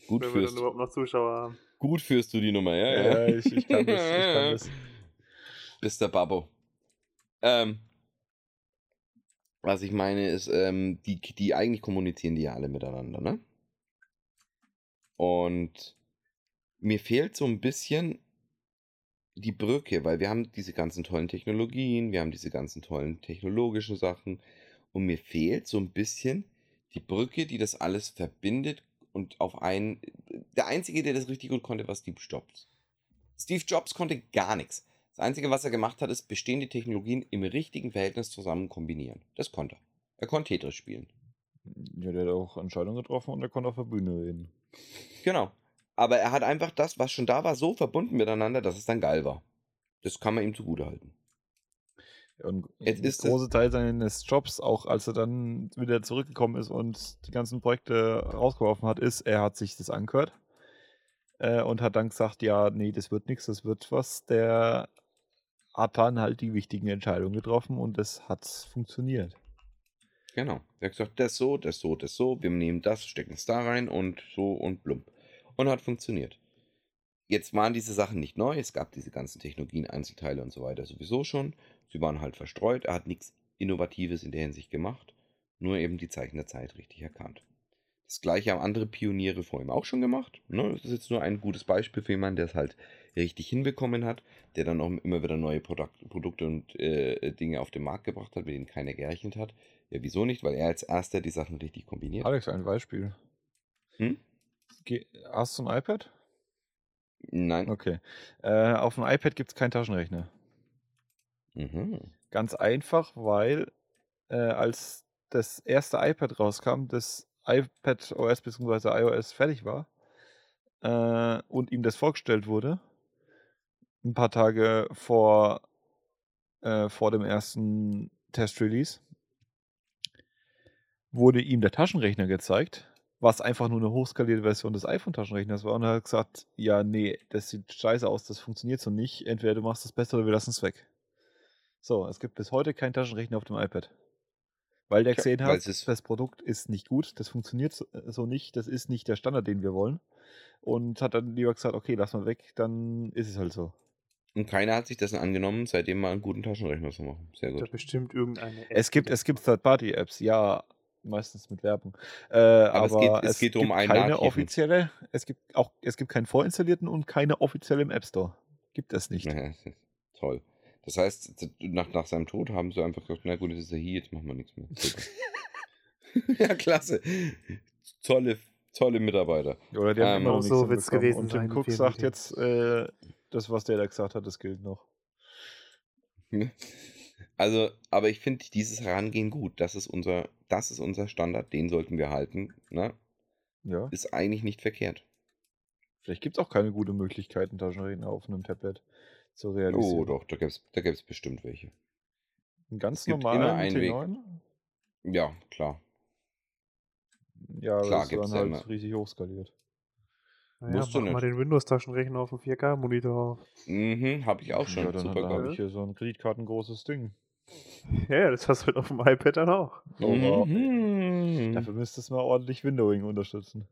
Speaker 1: Gut
Speaker 2: Wenn wir
Speaker 1: führst,
Speaker 2: dann überhaupt noch Zuschauer haben.
Speaker 1: gut führst du die Nummer, ja?
Speaker 3: Ja, ich, ich kann das. Ich kann das.
Speaker 1: Bist der Babbo. Ähm, was ich meine ist, ähm, die, die eigentlich kommunizieren die ja alle miteinander, ne? Und mir fehlt so ein bisschen die Brücke, weil wir haben diese ganzen tollen Technologien, wir haben diese ganzen tollen technologischen Sachen und mir fehlt so ein bisschen die Brücke, die das alles verbindet und auf einen. Der Einzige, der das richtig gut konnte, war Steve Jobs. Steve Jobs konnte gar nichts. Das Einzige, was er gemacht hat, ist bestehende Technologien im richtigen Verhältnis zusammen kombinieren. Das konnte er. Er konnte Tetris spielen.
Speaker 3: Ja, der hat auch Entscheidungen getroffen und er konnte auf der Bühne reden.
Speaker 1: Genau. Aber er hat einfach das, was schon da war, so verbunden miteinander, dass es dann geil war. Das kann man ihm zugutehalten.
Speaker 3: Und
Speaker 1: Jetzt ist
Speaker 3: großer Teil seines Jobs, auch als er dann wieder zurückgekommen ist und die ganzen Projekte rausgeworfen hat, ist, er hat sich das angehört äh, und hat dann gesagt, ja, nee, das wird nichts, das wird was. Der hat dann halt die wichtigen Entscheidungen getroffen und das hat funktioniert.
Speaker 1: Genau. Er hat gesagt, das so, das so, das so, wir nehmen das, stecken es da rein und so und blump. Und hat funktioniert. Jetzt waren diese Sachen nicht neu, es gab diese ganzen Technologien, Einzelteile und so weiter sowieso schon. Sie waren halt verstreut, er hat nichts Innovatives in der Hinsicht gemacht, nur eben die Zeichen der Zeit richtig erkannt. Das gleiche haben andere Pioniere vor ihm auch schon gemacht. Ne? Das ist jetzt nur ein gutes Beispiel für jemanden, der es halt richtig hinbekommen hat, der dann auch immer wieder neue Produkt, Produkte und äh, Dinge auf den Markt gebracht hat, mit denen keiner gerechnet hat. Ja, wieso nicht? Weil er als erster die Sachen richtig kombiniert.
Speaker 3: Alex, ein Beispiel.
Speaker 1: Hm?
Speaker 3: Ge hast du ein iPad?
Speaker 1: Nein.
Speaker 3: Okay. Äh, auf dem iPad gibt es keinen Taschenrechner.
Speaker 1: Mhm.
Speaker 3: Ganz einfach, weil äh, als das erste iPad rauskam, das iPad OS bzw. iOS fertig war äh, und ihm das vorgestellt wurde, ein paar Tage vor, äh, vor dem ersten Test-Release, wurde ihm der Taschenrechner gezeigt, was einfach nur eine hochskalierte Version des iPhone-Taschenrechners war und er hat gesagt, ja, nee, das sieht scheiße aus, das funktioniert so nicht, entweder du machst das besser oder wir lassen es weg. So, es gibt bis heute keinen Taschenrechner auf dem iPad. Weil der gesehen
Speaker 1: weil
Speaker 3: hat, das Produkt ist nicht gut, das funktioniert so, äh, so nicht, das ist nicht der Standard, den wir wollen. Und hat dann lieber gesagt, okay, lass mal weg, dann ist es halt so.
Speaker 1: Und keiner hat sich dessen angenommen, seitdem mal einen guten Taschenrechner zu machen. Sehr
Speaker 2: Da
Speaker 1: gut.
Speaker 2: bestimmt irgendeine App.
Speaker 3: Es gibt, es gibt Third-Party-Apps, ja, meistens mit Werbung. Äh, aber,
Speaker 1: es geht- es geht um
Speaker 3: gibt
Speaker 1: einen
Speaker 3: keine
Speaker 1: nativen.
Speaker 3: offizielle, es gibt auch, es gibt keinen vorinstallierten und keine offizielle im App Store. Gibt es nicht.
Speaker 1: Toll. Das heißt, nach, nach seinem Tod haben sie einfach gesagt, na gut, jetzt ist er hier, jetzt machen wir nichts mehr. Ja, klasse. Tolle, tolle Mitarbeiter.
Speaker 3: Oder die haben
Speaker 1: Ähm,
Speaker 3: immer
Speaker 2: so
Speaker 3: hinbekommen.
Speaker 2: gewesen
Speaker 3: Und
Speaker 2: sein
Speaker 3: Tim Cook sagt
Speaker 2: Meetings.
Speaker 3: jetzt, äh, das, was der da gesagt hat, das gilt noch.
Speaker 1: Also, aber ich finde dieses Herangehen gut. Das ist unser, das ist unser Standard, den sollten wir halten. Ne?
Speaker 3: Ja.
Speaker 1: Ist eigentlich nicht verkehrt.
Speaker 3: Vielleicht gibt es auch keine gute Möglichkeit, einen Taschenrechner auf einem Tablet zu realisieren.
Speaker 1: Oh, doch, da gäbe es da gäb's bestimmt welche.
Speaker 3: Einen ganz
Speaker 1: Es gibt
Speaker 3: normalen
Speaker 1: immer einen Weg.
Speaker 3: T9?
Speaker 1: Ja, klar.
Speaker 3: Ja, aber
Speaker 1: Klar,
Speaker 3: das ist
Speaker 1: gibt's
Speaker 3: dann halt
Speaker 1: immer.
Speaker 3: riesig hochskaliert.
Speaker 2: Naja,
Speaker 1: Musst du
Speaker 2: mach mal
Speaker 1: nicht.
Speaker 2: den Windows-Taschenrechner auf dem 4K-Monitor auf.
Speaker 1: Mhm, habe ich auch schon.
Speaker 3: Ja, dann
Speaker 1: Super
Speaker 3: habe
Speaker 1: geil.
Speaker 3: ich hier so ein kreditkartengroßes Ding.
Speaker 2: Ja, das hast du halt auf dem iPad dann auch.
Speaker 3: Aber
Speaker 1: Mhm.
Speaker 3: Dafür müsste es mal ordentlich Windowing unterstützen.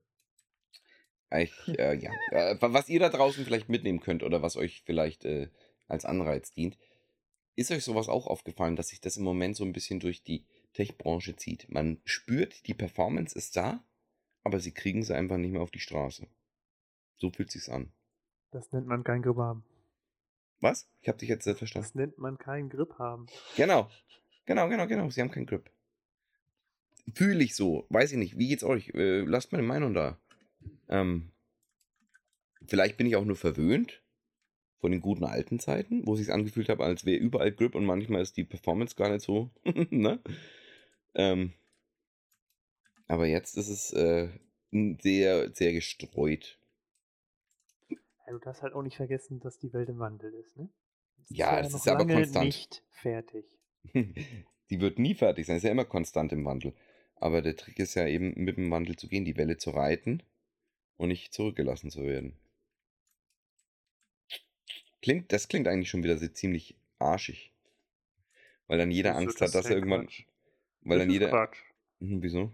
Speaker 1: Ich, äh, ja. Äh, was ihr da draußen vielleicht mitnehmen könnt oder was euch vielleicht äh, als Anreiz dient, ist euch sowas auch aufgefallen, dass sich das im Moment so ein bisschen durch die Tech-Branche zieht. Man spürt, die Performance ist da, aber sie kriegen sie einfach nicht mehr auf die Straße. So fühlt sich's an.
Speaker 2: Das nennt man kein Grip haben.
Speaker 1: Was? Ich habe dich jetzt verstanden.
Speaker 2: Das nennt man keinen Grip haben.
Speaker 1: Genau. Genau, genau, genau. Sie haben keinen Grip. Fühle ich so. Weiß ich nicht. Wie geht's euch? Äh, lasst meine Meinung da. Ähm, vielleicht bin ich auch nur verwöhnt von den guten alten Zeiten, wo sich angefühlt habe, als wäre überall Grip und manchmal ist die Performance gar nicht so. ne? ähm, aber jetzt ist es äh, sehr, sehr gestreut.
Speaker 2: Ja, du darfst halt auch nicht vergessen, dass die Welt im Wandel ist, ne? Es
Speaker 1: Ja, das
Speaker 2: noch
Speaker 1: ist aber konstant.
Speaker 2: nicht fertig.
Speaker 1: die wird nie fertig sein, ist ja immer konstant im Wandel. Aber der Trick ist ja eben, mit dem Wandel zu gehen, die Welle zu reiten und nicht zurückgelassen zu werden. Klingt, das klingt eigentlich schon wieder so ziemlich arschig. Weil dann jeder
Speaker 2: Wieso,
Speaker 1: Angst
Speaker 2: das
Speaker 1: hat, dass
Speaker 2: ist
Speaker 1: er
Speaker 2: ja
Speaker 1: irgendwann.
Speaker 2: Quatsch.
Speaker 1: Weil
Speaker 2: das
Speaker 1: dann
Speaker 2: ist
Speaker 1: jeder.
Speaker 2: Quatsch.
Speaker 1: Mhm, wieso?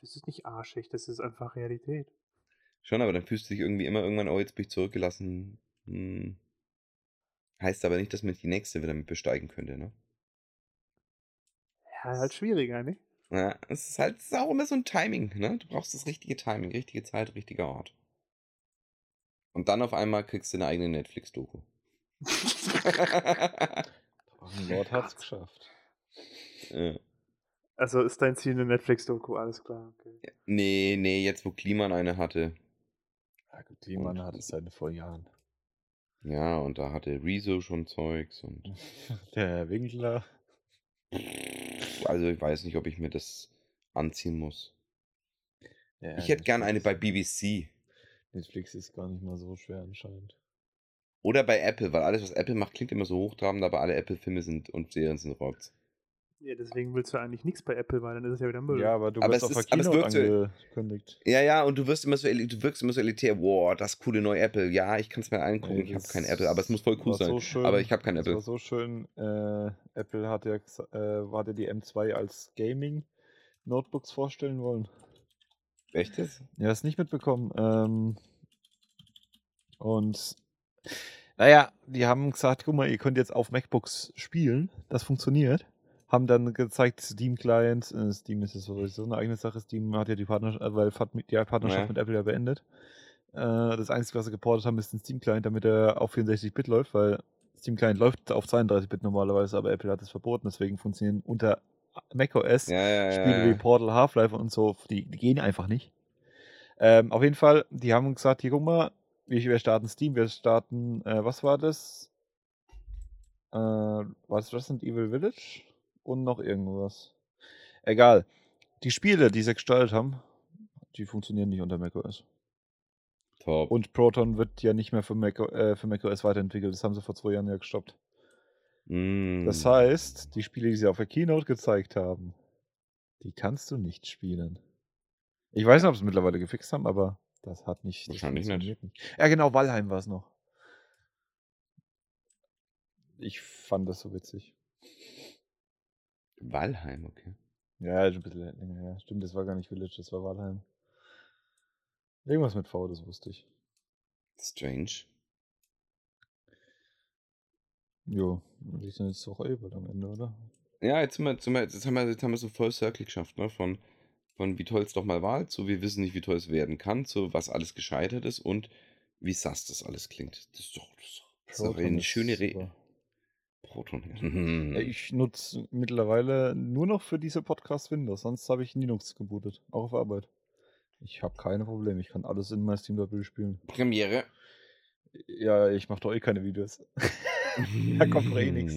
Speaker 2: Das ist nicht arschig, das ist einfach Realität.
Speaker 1: Schon, aber dann fühlst du dich irgendwie immer irgendwann, oh, jetzt bin ich zurückgelassen. Hm. Heißt aber nicht, dass man die nächste wieder mit besteigen könnte, ne?
Speaker 2: Ja, halt schwieriger, ne?
Speaker 1: Ja, es ist halt es ist auch immer so ein Timing, ne? Du brauchst das richtige Timing, richtige Zeit, richtiger Ort. Und dann auf einmal kriegst du eine eigene Netflix-Doku.
Speaker 3: Lord hat's geschafft.
Speaker 1: Ja.
Speaker 2: Also ist dein Ziel eine Netflix-Doku, alles klar. Okay.
Speaker 1: Nee, nee, jetzt wo Kliman eine hatte.
Speaker 3: Ja, gut, Kliman hat es seit vor Jahren.
Speaker 1: Ja, und da hatte Rezo schon Zeugs und.
Speaker 3: Der Herr Winkler.
Speaker 1: Also ich weiß nicht, ob ich mir das anziehen muss.
Speaker 3: Ja,
Speaker 1: Ich hätte gern eine bei BBC.
Speaker 3: Netflix ist gar nicht mal so schwer anscheinend.
Speaker 1: Oder bei Apple, weil alles, was Apple macht, klingt immer so hochtrabend, aber alle Apple-Filme sind und Serien sind Rotz.
Speaker 2: Ja, deswegen willst du eigentlich nichts bei Apple, weil dann ist es ja wieder Müll.
Speaker 3: Ja, aber du
Speaker 1: Aber
Speaker 3: wirst
Speaker 1: es
Speaker 3: auf
Speaker 1: ist-
Speaker 3: Keynote
Speaker 1: wirkt so-
Speaker 3: angekündigt.
Speaker 1: Ja, ja, und du wirst immer so, du wirkst immer so elitär. Wow, das coole neue Apple. Ja, ich kann es mir angucken.
Speaker 3: Nee,
Speaker 1: ich habe
Speaker 3: das
Speaker 1: kein Apple, aber es muss voll cool sein.
Speaker 3: so schön-
Speaker 1: aber ich habe kein
Speaker 3: Das
Speaker 1: Apple.
Speaker 3: war so schön. Äh, Apple hat ja, äh, hatte die M2 als Gaming-Notebooks vorstellen wollen.
Speaker 1: Echt jetzt?
Speaker 3: Ja, hast nicht mitbekommen. Ähm, und naja, die haben gesagt, guck mal, ihr könnt jetzt auf MacBooks spielen. Das funktioniert. Haben dann gezeigt, Steam Client, äh, Steam ist ja sowieso eine eigene Sache. Steam hat ja die Partnerschaft, äh, weil die Partnerschaft
Speaker 1: Ja.
Speaker 3: mit Apple ja beendet. Äh, das Einzige, was sie geportet haben, ist ein Steam Client, damit er auf 64-Bit läuft, weil Steam Client läuft auf 32-Bit normalerweise, aber Apple hat es verboten. Deswegen funktionieren unter macOS
Speaker 1: Ja, ja,
Speaker 3: Spiele wie Portal, Half-Life und so, die, die gehen einfach nicht. Ähm, auf jeden Fall, die haben gesagt, hier guck mal, wir, starten Steam, wir starten, äh, was war das? Äh, war das Resident Evil Village? Und noch irgendwas. Egal. Die Spiele, die sie gestaltet haben, die funktionieren nicht unter macOS.
Speaker 1: Top.
Speaker 3: Und Proton wird ja nicht mehr für, Mac, äh, für macOS weiterentwickelt. Das haben sie vor zwei Jahren ja gestoppt.
Speaker 1: Mm.
Speaker 3: Das heißt, die Spiele, die sie auf der Keynote gezeigt haben, die kannst du nicht spielen. Ich weiß nicht, ob sie es mittlerweile gefixt haben, aber das hat nicht. das
Speaker 1: Wahrscheinlich nicht.
Speaker 3: Ja, genau, Valheim war es noch. Ich fand das so witzig.
Speaker 1: Valheim, okay.
Speaker 3: Ja, ein bisschen länger her. Stimmt, das war gar nicht Village, das war Walheim. Irgendwas mit V, das wusste ich.
Speaker 1: Strange.
Speaker 3: Jo, die sind jetzt auch Elbert am Ende, oder?
Speaker 1: Ja, jetzt, sind wir, jetzt, sind wir, jetzt, haben wir, jetzt haben wir so voll Circle geschafft, ne? Von, von wie toll es doch mal war, zu wir wissen nicht, wie toll es werden kann, zu was alles gescheitert ist und wie sass das alles klingt. Das ist doch, das ist doch, eine schöne Re
Speaker 3: super.
Speaker 1: Proton.
Speaker 3: Ja, ich nutze mittlerweile nur noch für diese Podcast Windows, sonst habe ich Linux gebootet, auch auf Arbeit. Ich habe keine Probleme, ich kann alles in mein Steam spielen.
Speaker 1: Premiere.
Speaker 3: Ja, ich mache doch eh keine Videos. da kommt doch eh nichts.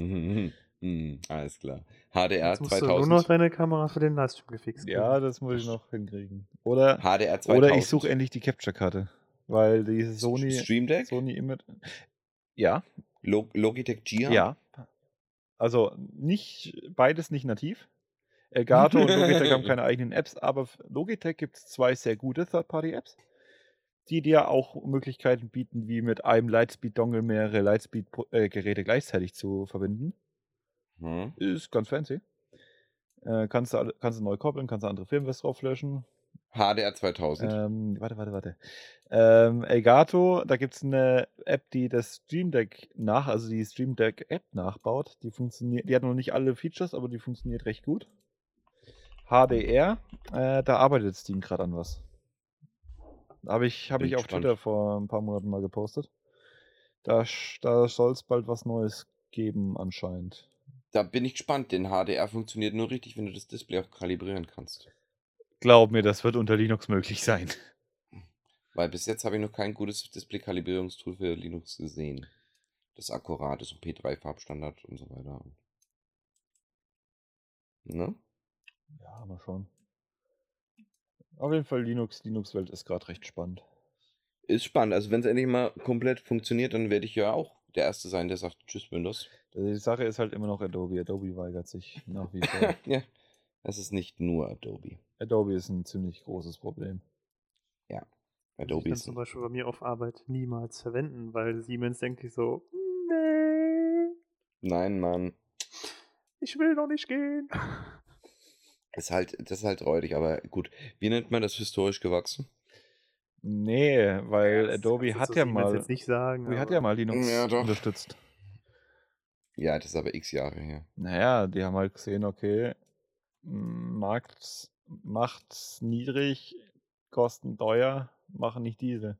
Speaker 1: Hm, Alles klar. HDR
Speaker 2: Jetzt musst du nur noch
Speaker 1: 2000.
Speaker 2: deine Kamera für den Livestream gefixt
Speaker 3: Ja, das muss ich noch hinkriegen. Oder,
Speaker 1: HDR 2000.
Speaker 3: oder ich suche endlich die Capture-Karte. Weil diese Sony,
Speaker 1: Stream Deck?
Speaker 3: Sony immer. Ja,
Speaker 1: Log Logitech G
Speaker 3: ja. Also nicht beides nicht nativ. Elgato und Logitech haben keine eigenen Apps, aber Logitech gibt es zwei sehr gute Third-Party-Apps, die dir auch Möglichkeiten bieten, wie mit einem Lightspeed-Dongle mehrere Lightspeed-Geräte gleichzeitig zu verbinden.
Speaker 1: Hm.
Speaker 3: Ist ganz fancy. Äh, kannst, du, kannst du neu koppeln, kannst du andere Firmwares drauf löschen.
Speaker 1: HDR 2000.
Speaker 3: Ähm, warte, warte, warte. Ähm, Elgato, da gibt es eine App, die das Stream Deck nach, also die Stream Deck App nachbaut. Die funktioniert, die hat noch nicht alle Features, aber die funktioniert recht gut. HDR, äh, da arbeitet Steam gerade an was. Habe ich, hab
Speaker 1: Bin
Speaker 3: ich auf
Speaker 1: gespannt.
Speaker 3: Twitter vor ein paar Monaten mal gepostet. Da, da soll es bald was Neues geben, anscheinend.
Speaker 1: Da bin ich gespannt, denn HDR funktioniert nur richtig, wenn du das Display auch kalibrieren kannst.
Speaker 3: Glaub mir, das wird unter Linux möglich sein.
Speaker 1: Weil bis jetzt habe ich noch kein gutes Display-Kalibrierungstool für Linux gesehen. Das akkurat ist und P3-Farbstandard und so weiter. Ne?
Speaker 3: Ja, mal schauen. Auf jeden Fall, Linux, Linux-Welt ist gerade recht spannend.
Speaker 1: Ist spannend. Also wenn es endlich mal komplett funktioniert, dann werde ich ja auch der Erste sein, der sagt Tschüss Windows.
Speaker 3: Die Sache ist halt immer noch Adobe. Adobe weigert sich nach wie vor.
Speaker 1: ja. Es ist nicht nur Adobe.
Speaker 3: Adobe ist ein ziemlich großes Problem.
Speaker 1: Adobe
Speaker 2: ich kann
Speaker 1: ist
Speaker 2: zum Beispiel bei mir auf Arbeit niemals verwenden, weil Siemens denkt sich so, nee,
Speaker 1: Nein, Mann.
Speaker 2: ich will noch nicht gehen.
Speaker 1: Ist halt, das ist halt räudig, aber gut. Wie nennt man das historisch gewachsen?
Speaker 3: Nee, weil
Speaker 2: Das
Speaker 3: Adobe hat ja
Speaker 2: Siemens
Speaker 3: mal,
Speaker 2: jetzt nicht sagen.
Speaker 3: Adobe hat ja mal Linux
Speaker 1: Ja, doch.
Speaker 3: unterstützt.
Speaker 1: Ja, das ist aber x Jahre her.
Speaker 3: Naja, die haben halt gesehen, okay, Markt macht's niedrig, Kosten teuer, machen nicht diese.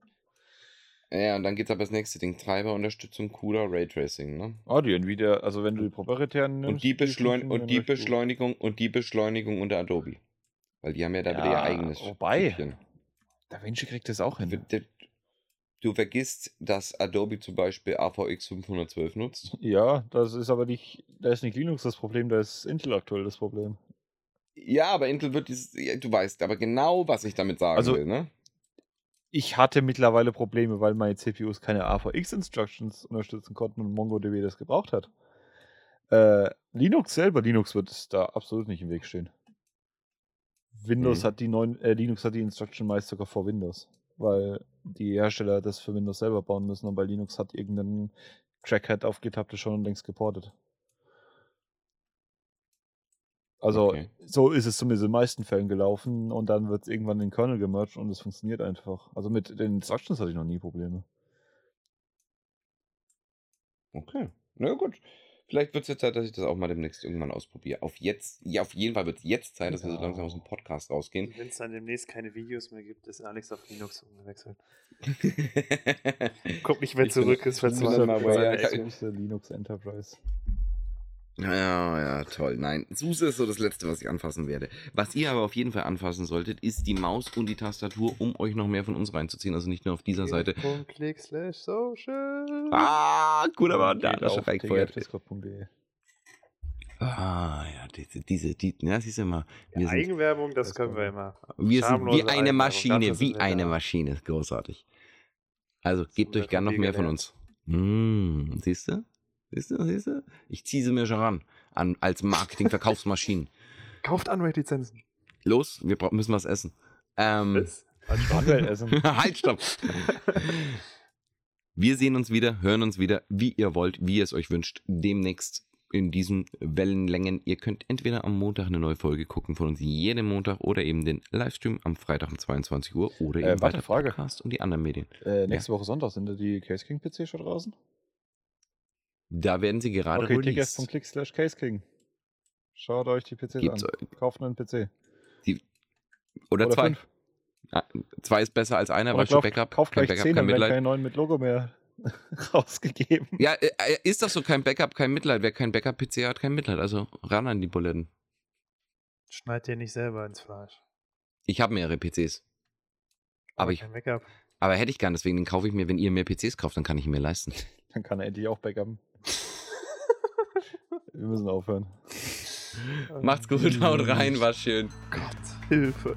Speaker 1: Ja, und dann geht's aber das nächste Ding. Treiberunterstützung, cooler Raytracing, ne?
Speaker 3: Oh, die Nvidia, also wenn du die proprietären nimmst.
Speaker 1: Und die, Beschleun und die
Speaker 3: gut.
Speaker 1: Beschleunigung und die Beschleunigung unter Adobe. Weil die haben ja da wieder ihr
Speaker 3: Ja,
Speaker 1: eigenes
Speaker 3: wobei.
Speaker 1: Chipchen.
Speaker 3: Da Vinci kriegt das auch hin.
Speaker 1: Du- Du vergisst, dass Adobe zum Beispiel AVX 512 nutzt.
Speaker 3: Ja, das ist aber nicht, da ist nicht Linux das Problem, da ist Intel aktuell das Problem.
Speaker 1: Ja, aber Intel wird dieses, du weißt aber genau, was ich damit sagen
Speaker 3: Also-
Speaker 1: will, ne?
Speaker 3: Ich hatte mittlerweile Probleme, weil meine CPUs keine AVX-Instructions unterstützen konnten und MongoDB das gebraucht hat. Äh, Linux selber, Linux wird da absolut nicht im Weg stehen. Windows
Speaker 1: Mhm.
Speaker 3: hat die neuen, äh, Linux hat die Instruction meist sogar vor Windows, weil die Hersteller das für Windows selber bauen müssen und bei Linux hat irgendein Crackhead auf GitHub das schon längst geportet. Also
Speaker 1: Okay.
Speaker 3: so ist es zumindest in den meisten Fällen gelaufen und dann wird es irgendwann in den Kernel gemerged und es funktioniert einfach. Also mit den Instructions hatte ich noch nie Probleme.
Speaker 1: Okay. Na gut. Vielleicht wird es jetzt Zeit, dass ich das auch mal demnächst irgendwann ausprobiere. Auf jetzt, ja, auf jeden Fall wird es jetzt Zeit, dass wir so
Speaker 3: Ja.
Speaker 1: langsam aus dem Podcast rausgehen.
Speaker 2: Wenn es dann demnächst keine Videos mehr gibt, ist Alex auf Linux umgewechselt.
Speaker 1: Kommt
Speaker 2: Kommt nicht mehr zurück, ist verzweifelt.
Speaker 1: ja,
Speaker 3: Linux Enterprise.
Speaker 1: Ja, ja, toll. Nein, SUSE ist so das Letzte, was ich anfassen werde. Was ihr aber auf jeden Fall anfassen solltet, ist die Maus und die Tastatur, um euch noch mehr von uns reinzuziehen. Also nicht nur auf dieser Seite.
Speaker 2: Click slash social.
Speaker 1: Ah, guter Mann, da schon
Speaker 3: auf
Speaker 1: reingefeuert. Ah, ja, diese, diese, die, ja, siehst du mal. Wir sind,
Speaker 2: Eigenwerbung, das
Speaker 3: das
Speaker 2: können wir immer.
Speaker 1: wir sind wie eine Maschine, wie eine. Maschine. Großartig. Also, gebt euch gern noch mehr von uns. Mm, siehst du? Siehst du, siehst du? Ich ziehe sie mir schon ran. An, als Marketing-Verkaufsmaschinen.
Speaker 2: Kauft Unraid-Lizenzen.
Speaker 1: Los, wir müssen was essen. Ähm,
Speaker 3: essen.
Speaker 1: halt, stopp. Wir sehen uns wieder, hören uns wieder, wie ihr wollt, wie ihr es euch wünscht, demnächst in diesen Wellenlängen. Ihr könnt entweder am Montag eine neue Folge gucken von uns jeden Montag oder eben den Livestream am Freitag um 22 Uhr oder
Speaker 3: Äh,
Speaker 1: eben
Speaker 3: warte,
Speaker 1: weiter
Speaker 3: Frage.
Speaker 1: Podcast und die anderen Medien.
Speaker 3: Äh, nächste Woche Sonntag sind da die Case King PC schon draußen?
Speaker 1: Da werden sie gerade
Speaker 3: okay,
Speaker 1: released.
Speaker 3: tickets.click slash Case King. Schaut euch die PCs
Speaker 1: Gibt's,
Speaker 3: an. Kauft einen PC.
Speaker 1: Oder, zwei.
Speaker 3: fünf.
Speaker 1: Ah, zwei ist besser als einer,
Speaker 3: Oder
Speaker 1: weil schon Backup.
Speaker 3: kauft
Speaker 1: kein
Speaker 3: gleich
Speaker 1: Backup,
Speaker 3: 10,
Speaker 1: kein Mitleid.
Speaker 3: keine neuen mit Logo mehr rausgegeben.
Speaker 1: Ja, äh, äh, ist doch so, kein Backup, kein Mitleid. Wer kein Backup-PC hat, kein Mitleid. Also ran an die Buletten.
Speaker 2: Schneid dir nicht selber ins Fleisch.
Speaker 1: Ich habe mehrere PCs. Aber, ich,
Speaker 2: kein Backup.
Speaker 1: aber hätte ich gern, deswegen den kaufe ich mir, wenn ihr mehr PCs kauft, dann kann ich ihn mir leisten.
Speaker 3: Dann kann er endlich auch backuppen. Wir müssen aufhören.
Speaker 1: Macht's gut, haut rein, war schön.
Speaker 2: Gott, Hilfe.